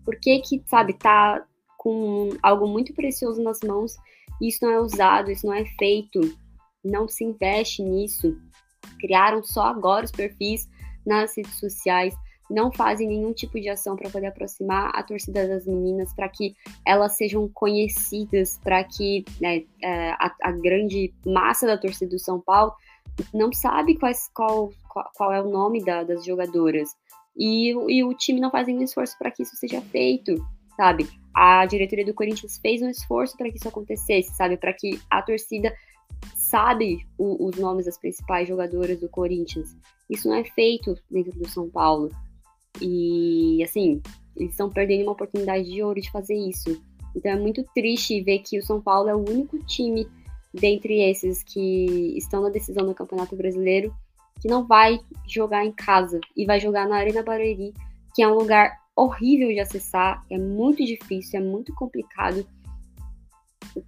Por que que, sabe, tá com algo muito precioso nas mãos e isso não é usado, isso não é feito, não se investe nisso. Criaram só agora os perfis nas redes sociais, não fazem nenhum tipo de ação para poder aproximar a torcida das meninas, para que elas sejam conhecidas, para que né, é, a, a, grande massa da torcida do São Paulo não sabe quais, qual, qual, é o nome da, das jogadoras. E, e o time não faz nenhum esforço para que isso seja feito, sabe? A diretoria do Corinthians fez um esforço para que isso acontecesse, sabe? Para que a torcida sabe o, os nomes das principais jogadoras do Corinthians. Isso não é feito dentro do São Paulo. E, assim, eles estão perdendo uma oportunidade de ouro de fazer isso. Então é muito triste ver que o São Paulo é o único time dentre esses que estão na decisão do Campeonato Brasileiro que não vai jogar em casa e vai jogar na Arena Barueri, que é um lugar horrível de acessar, é muito difícil, é muito complicado.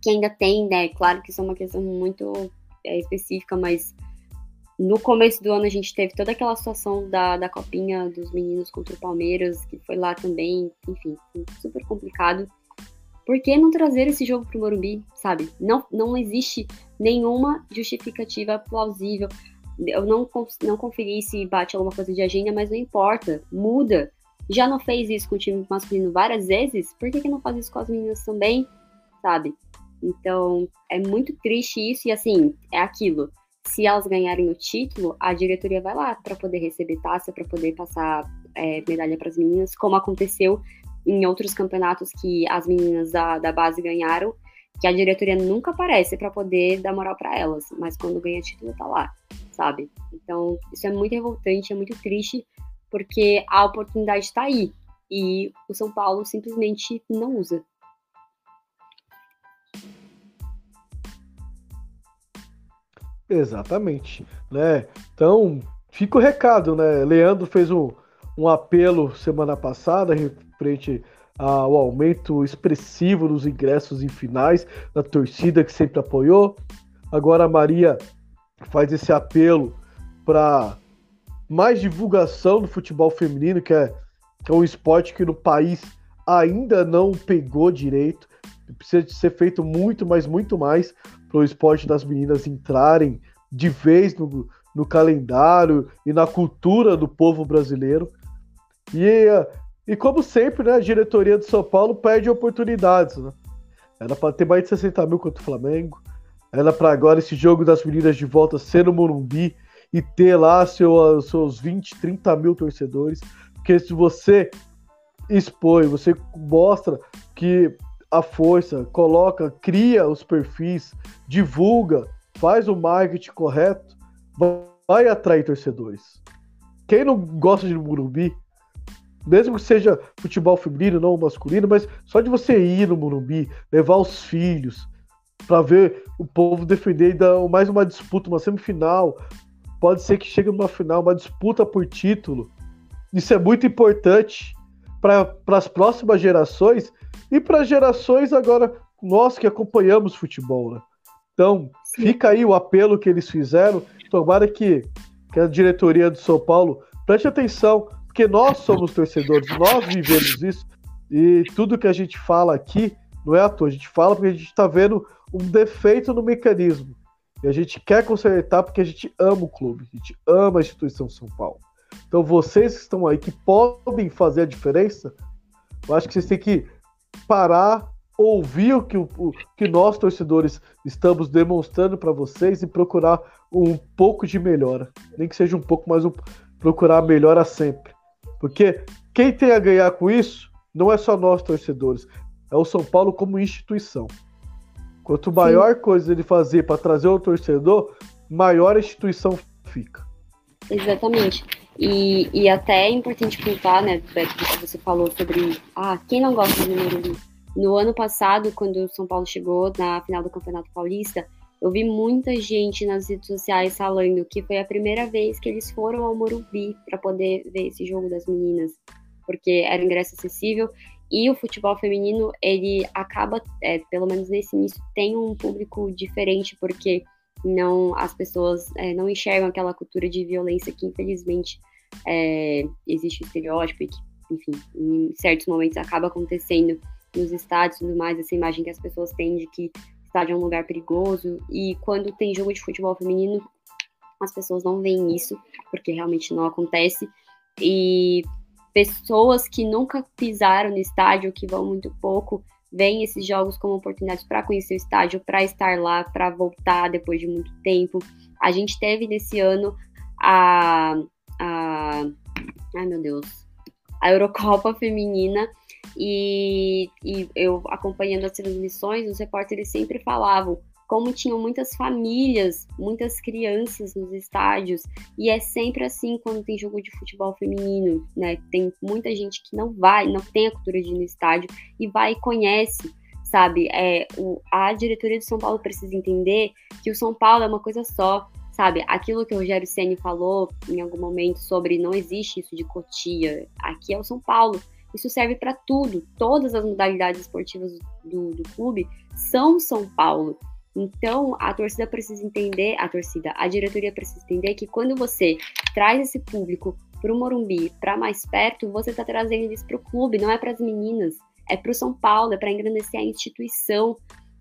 Que ainda tem, né? Claro que isso é uma questão muito é, específica, mas no começo do ano a gente teve toda aquela situação da, da copinha dos meninos contra o Palmeiras, que foi lá também, enfim, super complicado. Por que não trazer esse jogo para o Morumbi, sabe? Não, não existe nenhuma justificativa plausível. Eu não, não conferi se bate alguma coisa de agenda, mas não importa. Muda. Já não fez isso com o time masculino várias vezes? Por que, que não faz isso com as meninas também? Sabe? Então, é muito triste isso. E assim, é aquilo. Se elas ganharem o título, a diretoria vai lá para poder receber taça, para poder passar é, medalha para as meninas, como aconteceu em outros campeonatos que as meninas da, da base ganharam, que a diretoria nunca aparece para poder dar moral para elas, mas quando ganha título tá lá, sabe? Então, isso é muito revoltante, é muito triste, porque a oportunidade está aí e o São Paulo simplesmente não usa. Exatamente, né? Então, fica o recado, né? Leandro fez um, um apelo semana passada frente ao aumento expressivo dos ingressos em finais, da torcida que sempre apoiou. Agora a Maria faz esse apelo para mais divulgação do futebol feminino, que é, que é um esporte que no país ainda não pegou direito. Precisa de ser feito muito, mas muito mais para o esporte das meninas entrarem de vez no, no calendário e na cultura do povo brasileiro. E e como sempre, né, a diretoria de São Paulo perde oportunidades. Né? Era para ter mais de 60 mil contra o Flamengo. Era para agora esse jogo das meninas de volta ser no Morumbi e ter lá seu, seus 20, 30 mil torcedores. Porque se você expõe, você mostra que a força, coloca, cria os perfis, divulga, faz o marketing correto, vai atrair torcedores. Quem não gosta de Morumbi, mesmo que seja futebol feminino, não masculino, mas só de você ir no Morumbi, levar os filhos, para ver o povo defender e dar mais uma disputa, uma semifinal, pode ser que chegue numa final, uma disputa por título. Isso é muito importante para as próximas gerações e para gerações agora nós que acompanhamos futebol, né? Então, fica aí o apelo que eles fizeram. Tomara que, que a diretoria do São Paulo preste atenção porque nós somos torcedores, nós vivemos isso. E tudo que a gente fala aqui não é à toa. A gente fala porque a gente está vendo um defeito no mecanismo. E a gente quer consertar porque a gente ama o clube, a gente ama a instituição São Paulo. Então vocês que estão aí, que podem fazer a diferença, eu acho que vocês têm que parar, ouvir o que, o, que nós, torcedores, estamos demonstrando para vocês e procurar um pouco de melhora. Nem que seja um pouco, mas um, procurar melhora sempre. Porque quem tem a ganhar com isso não é só nós torcedores, é o São Paulo como instituição. Quanto maior Sim. coisa ele fazer para trazer o torcedor, maior a instituição fica. Exatamente. E, e até é importante contar, né, Beto, que você falou sobre ah, quem não gosta do Morumbi. No ano passado, quando o São Paulo chegou na final do Campeonato Paulista, eu vi muita gente nas redes sociais falando que foi a primeira vez que eles foram ao Morumbi para poder ver esse jogo das meninas, porque era ingresso acessível e o futebol feminino ele acaba, é, pelo menos nesse início, tem um público diferente porque não as pessoas é, não enxergam aquela cultura de violência que infelizmente é, existe o estereótipo e que, enfim, em certos momentos acaba acontecendo nos estádios e tudo mais, essa imagem que as pessoas têm de que estádio é um lugar perigoso e quando tem jogo de futebol feminino, as pessoas não veem isso, porque realmente não acontece. E pessoas que nunca pisaram no estádio, que vão muito pouco, veem esses jogos como oportunidades para conhecer o estádio, para estar lá, para voltar depois de muito tempo. A gente teve nesse ano a, a ai meu Deus, a Eurocopa feminina e, e eu acompanhando as transmissões, os repórteres sempre falavam como tinham muitas famílias, muitas crianças nos estádios, e é sempre assim quando tem jogo de futebol feminino, né? Tem muita gente que não vai, não tem a cultura de ir no estádio e vai e conhece, sabe? É, o, a diretoria do São Paulo precisa entender que o São Paulo é uma coisa só, sabe? Aquilo que o Rogério Ceni falou em algum momento sobre não existe isso de cotia, aqui é o São Paulo. Isso serve para tudo. Todas as modalidades esportivas do, do clube são São Paulo. Então, a torcida precisa entender, a torcida, a diretoria precisa entender que quando você traz esse público para o Morumbi, para mais perto, você está trazendo isso para o clube, não é para as meninas, é para o São Paulo, é para engrandecer a instituição.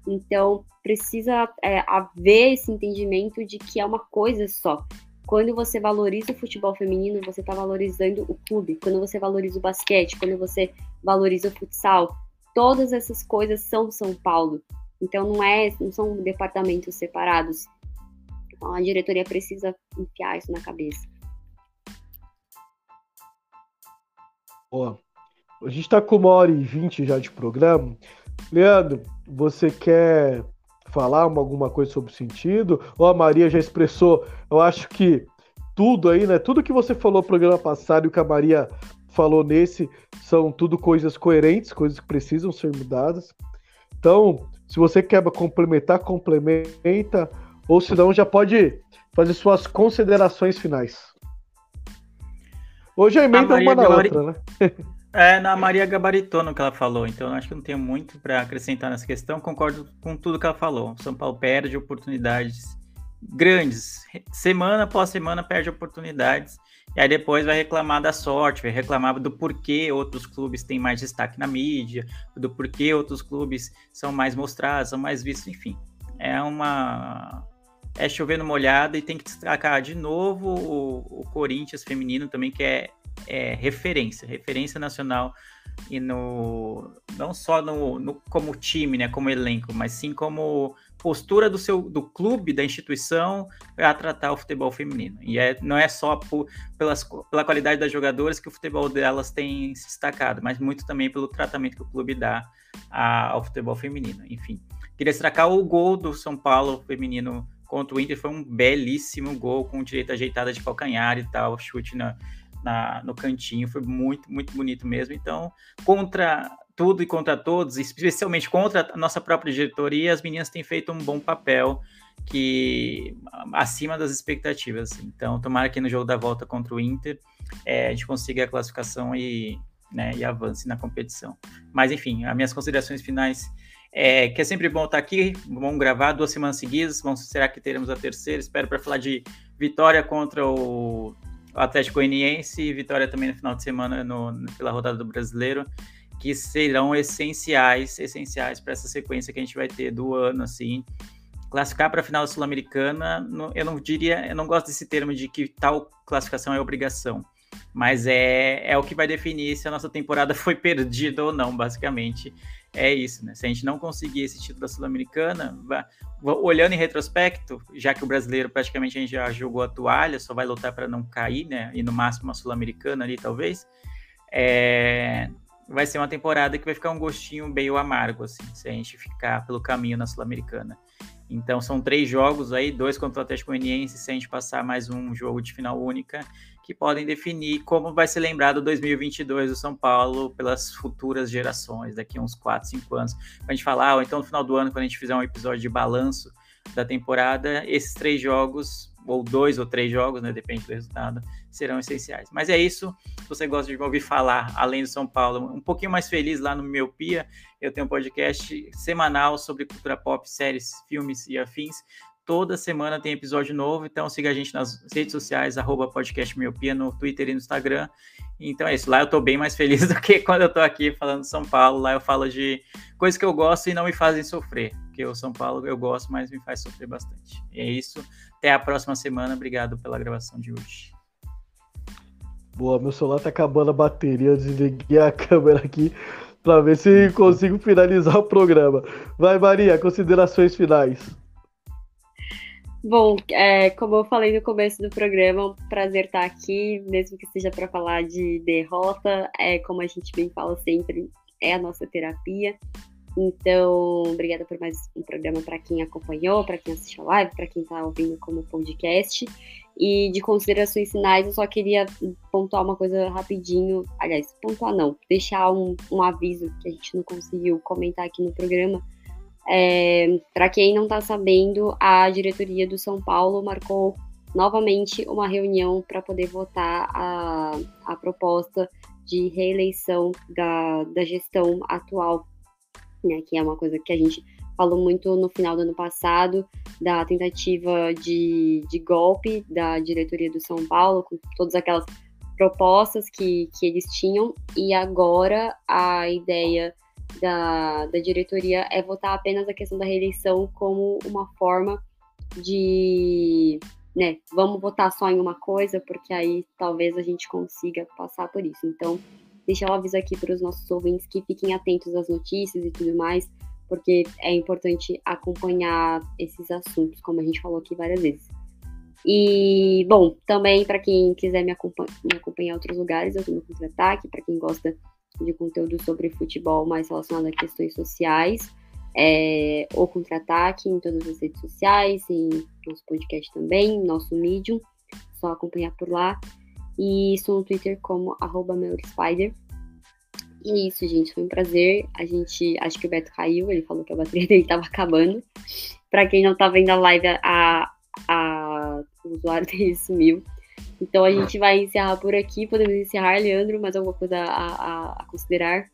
Então, precisa é, haver esse entendimento de que é uma coisa só. Quando você valoriza o futebol feminino, você está valorizando o clube. Quando você valoriza o basquete, quando você valoriza o futsal, todas essas coisas são São Paulo. Então não é, não são departamentos separados. Então a diretoria precisa enfiar isso na cabeça. Boa. A gente está com uma hora e vinte já de programa. Leandro, você quer falar alguma coisa sobre o sentido? Ou a Maria já expressou? Eu acho que tudo aí, né? Tudo que você falou no programa passado e o que a Maria falou nesse são tudo coisas coerentes, coisas que precisam ser mudadas. Então, se você quer complementar, complementa, ou se não, já pode fazer suas considerações finais. Hoje a emenda uma na outra, né? *laughs* É, na Maria gabaritou no que ela falou, então acho que não tenho muito para acrescentar nessa questão. Concordo com tudo que ela falou. São Paulo perde oportunidades grandes, semana após semana perde oportunidades e aí depois vai reclamar da sorte, vai reclamar do porquê outros clubes têm mais destaque na mídia, do porquê outros clubes são mais mostrados, são mais vistos, enfim. É uma. É chovendo molhado e tem que destacar de novo o, o Corinthians feminino também, que é, é, referência, referência nacional e no não só no, no, como time, né, como elenco, mas sim como postura do seu do clube, da instituição para tratar o futebol feminino. E é, não é só por, pelas, pela qualidade das jogadoras que o futebol delas tem se destacado, mas muito também pelo tratamento que o clube dá a, ao futebol feminino. Enfim, queria destacar o gol do São Paulo feminino contra o Inter, foi um belíssimo gol com direita ajeitada de calcanhar e tal, chute na, na, no cantinho, foi muito, muito bonito mesmo. Então, contra tudo e contra todos, especialmente contra a nossa própria diretoria, as meninas têm feito um bom papel que acima das expectativas. Então, tomara que no jogo da volta contra o Inter é, a gente consiga a classificação e, né, e avance na competição. Mas, enfim, as minhas considerações finais é que é sempre bom estar aqui, vamos gravar duas semanas seguidas, vamos, será que teremos a terceira? Espero para falar de vitória contra o Atlético Goianiense e vitória também no final de semana no, pela rodada do Brasileiro que serão essenciais, essenciais para essa sequência que a gente vai ter do ano, assim. Classificar para a final sul-americana, eu não diria, eu não gosto desse termo de que tal classificação é obrigação, mas é, é o que vai definir se a nossa temporada *laughs* foi perdida ou não, basicamente. É isso, né? Se a gente não conseguir esse título da Sul-Americana, olhando em retrospecto, já que o brasileiro praticamente a gente já jogou a toalha, só vai lutar para não cair, né? E no máximo uma Sul-Americana ali, talvez. É, vai ser uma temporada que vai ficar um gostinho meio amargo, assim, se a gente ficar pelo caminho na Sul-Americana. Então são três jogos aí, dois contra o Atlético Goianiense, se a gente passar mais um jogo de final única, que podem definir como vai ser lembrado 2022 do São Paulo pelas futuras gerações, daqui a uns 4, 5 anos. a gente falar, ou então no final do ano, quando a gente fizer um episódio de balanço da temporada, esses três jogos ou dois ou três jogos, né? Depende do resultado, serão essenciais. Mas é isso. Se você gosta de me ouvir falar, além do São Paulo, um pouquinho mais feliz lá no Miopia, eu tenho um podcast semanal sobre cultura pop, séries, filmes e afins. Toda semana tem episódio novo, então siga a gente nas redes sociais, arroba no Twitter e no Instagram. Então é isso, lá eu tô bem mais feliz *laughs* do que quando eu tô aqui falando de São Paulo. Lá eu falo de coisas que eu gosto e não me fazem sofrer. Porque o São Paulo eu gosto, mas me faz sofrer bastante. E é isso. Até a próxima semana. Obrigado pela gravação de hoje. Boa, meu celular tá acabando a bateria. Eu desliguei a *laughs* câmera aqui para ver se consigo finalizar o programa. Vai, Maria, considerações finais. Bom, é, como eu falei no começo do programa, é um prazer estar aqui, mesmo que seja para falar de derrota, é como a gente bem fala sempre, é a nossa terapia. Então, obrigada por mais um programa para quem acompanhou, para quem assistiu a live, para quem está ouvindo como podcast. E de considerações finais, eu só queria pontuar uma coisa rapidinho. Aliás, pontuar não, deixar um, um aviso que a gente não conseguiu comentar aqui no programa. É, para quem não está sabendo, a diretoria do São Paulo marcou novamente uma reunião para poder votar a, a proposta de reeleição da, da gestão atual, né, que é uma coisa que a gente falou muito no final do ano passado, da tentativa de, de golpe da diretoria do São Paulo, com todas aquelas propostas que, que eles tinham, e agora a ideia da, da diretoria é votar apenas a questão da reeleição como uma forma de né, vamos votar só em uma coisa, porque aí talvez a gente consiga passar por isso. Então, deixar o aviso aqui para os nossos ouvintes que fiquem atentos às notícias e tudo mais, porque é importante acompanhar esses assuntos, como a gente falou aqui várias vezes. E, bom, também para quem quiser me, acompanha, me acompanhar em outros lugares, eu estou no Contra-Ataque, para quem gosta de conteúdo sobre futebol mais relacionado a questões sociais é, ou contra-ataque em todas as redes sociais, em nosso podcast também, nosso Medium, só acompanhar por lá. E estou no Twitter como arroba Spider. E é isso, gente, foi um prazer. A gente, acho que o Beto caiu, ele falou que a bateria dele estava acabando. Para quem não tá vendo a live, a, a, o usuário *laughs* dele sumiu. Então a gente vai encerrar por aqui. Podemos encerrar, Leandro, mais alguma coisa a, a, a considerar?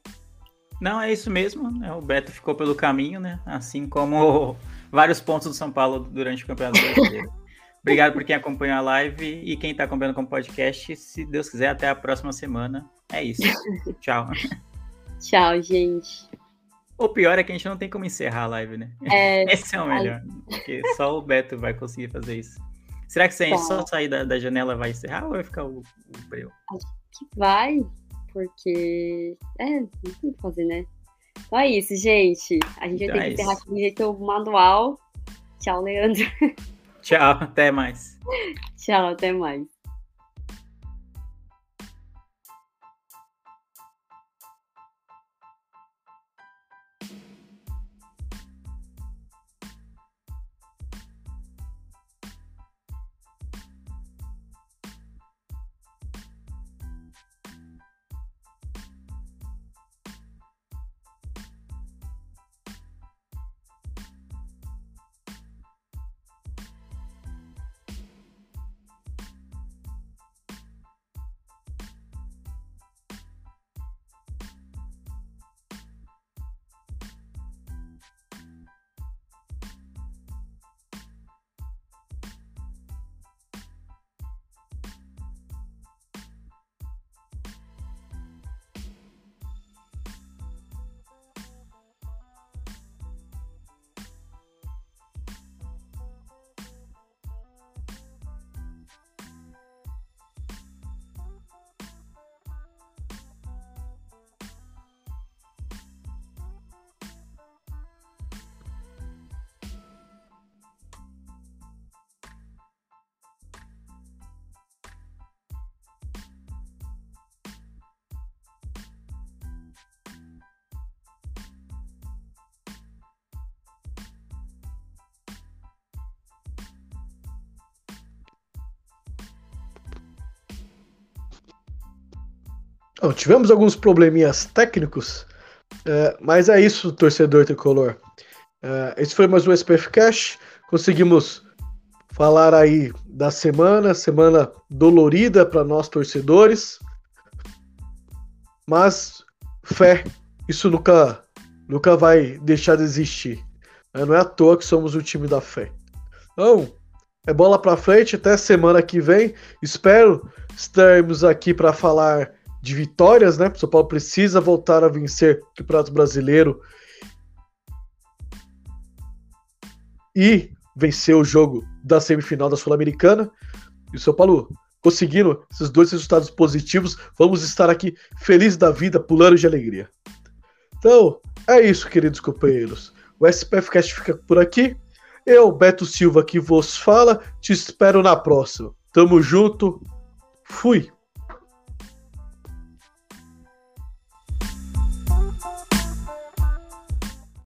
Não, é isso mesmo. Né? O Beto ficou pelo caminho, né? Assim como *laughs* vários pontos do São Paulo durante o Campeonato Brasileiro. *laughs* Obrigado por quem acompanhou a live e quem está acompanhando como podcast. Se Deus quiser, até a próxima semana. É isso. *laughs* Tchau. Tchau, gente. O pior é que a gente não tem como encerrar a live, né? É... Esse é o melhor. Porque só o Beto vai conseguir fazer isso. Será que se a gente só sair da, da janela vai encerrar ou vai ficar o, o breu? Acho que vai porque. É, não tem o que fazer, né? Então é isso, gente. A gente então vai ter é que encerrar aqui do jeito manual. Tchau, Leandro. *laughs* Tchau, até mais. Tchau, até mais. Tivemos alguns probleminhas técnicos, é, mas é isso, torcedor tricolor. É, esse foi mais um SPF Cash. Conseguimos falar aí da semana, semana dolorida para nós torcedores, mas fé, isso nunca, nunca vai deixar de existir. Né? Não é à toa que somos o time da fé. Então, é bola para frente até semana que vem. Espero estarmos aqui para falar de vitórias, né? O São Paulo precisa voltar a vencer o Campeonato Brasileiro e vencer o jogo da semifinal da Sul-Americana. E o São Paulo conseguindo esses dois resultados positivos, vamos estar aqui felizes da vida, pulando de alegria. Então, é isso, queridos companheiros. O SPF Cast fica por aqui. Eu, Beto Silva, que vos fala. Te espero na próxima. Tamo junto. Fui.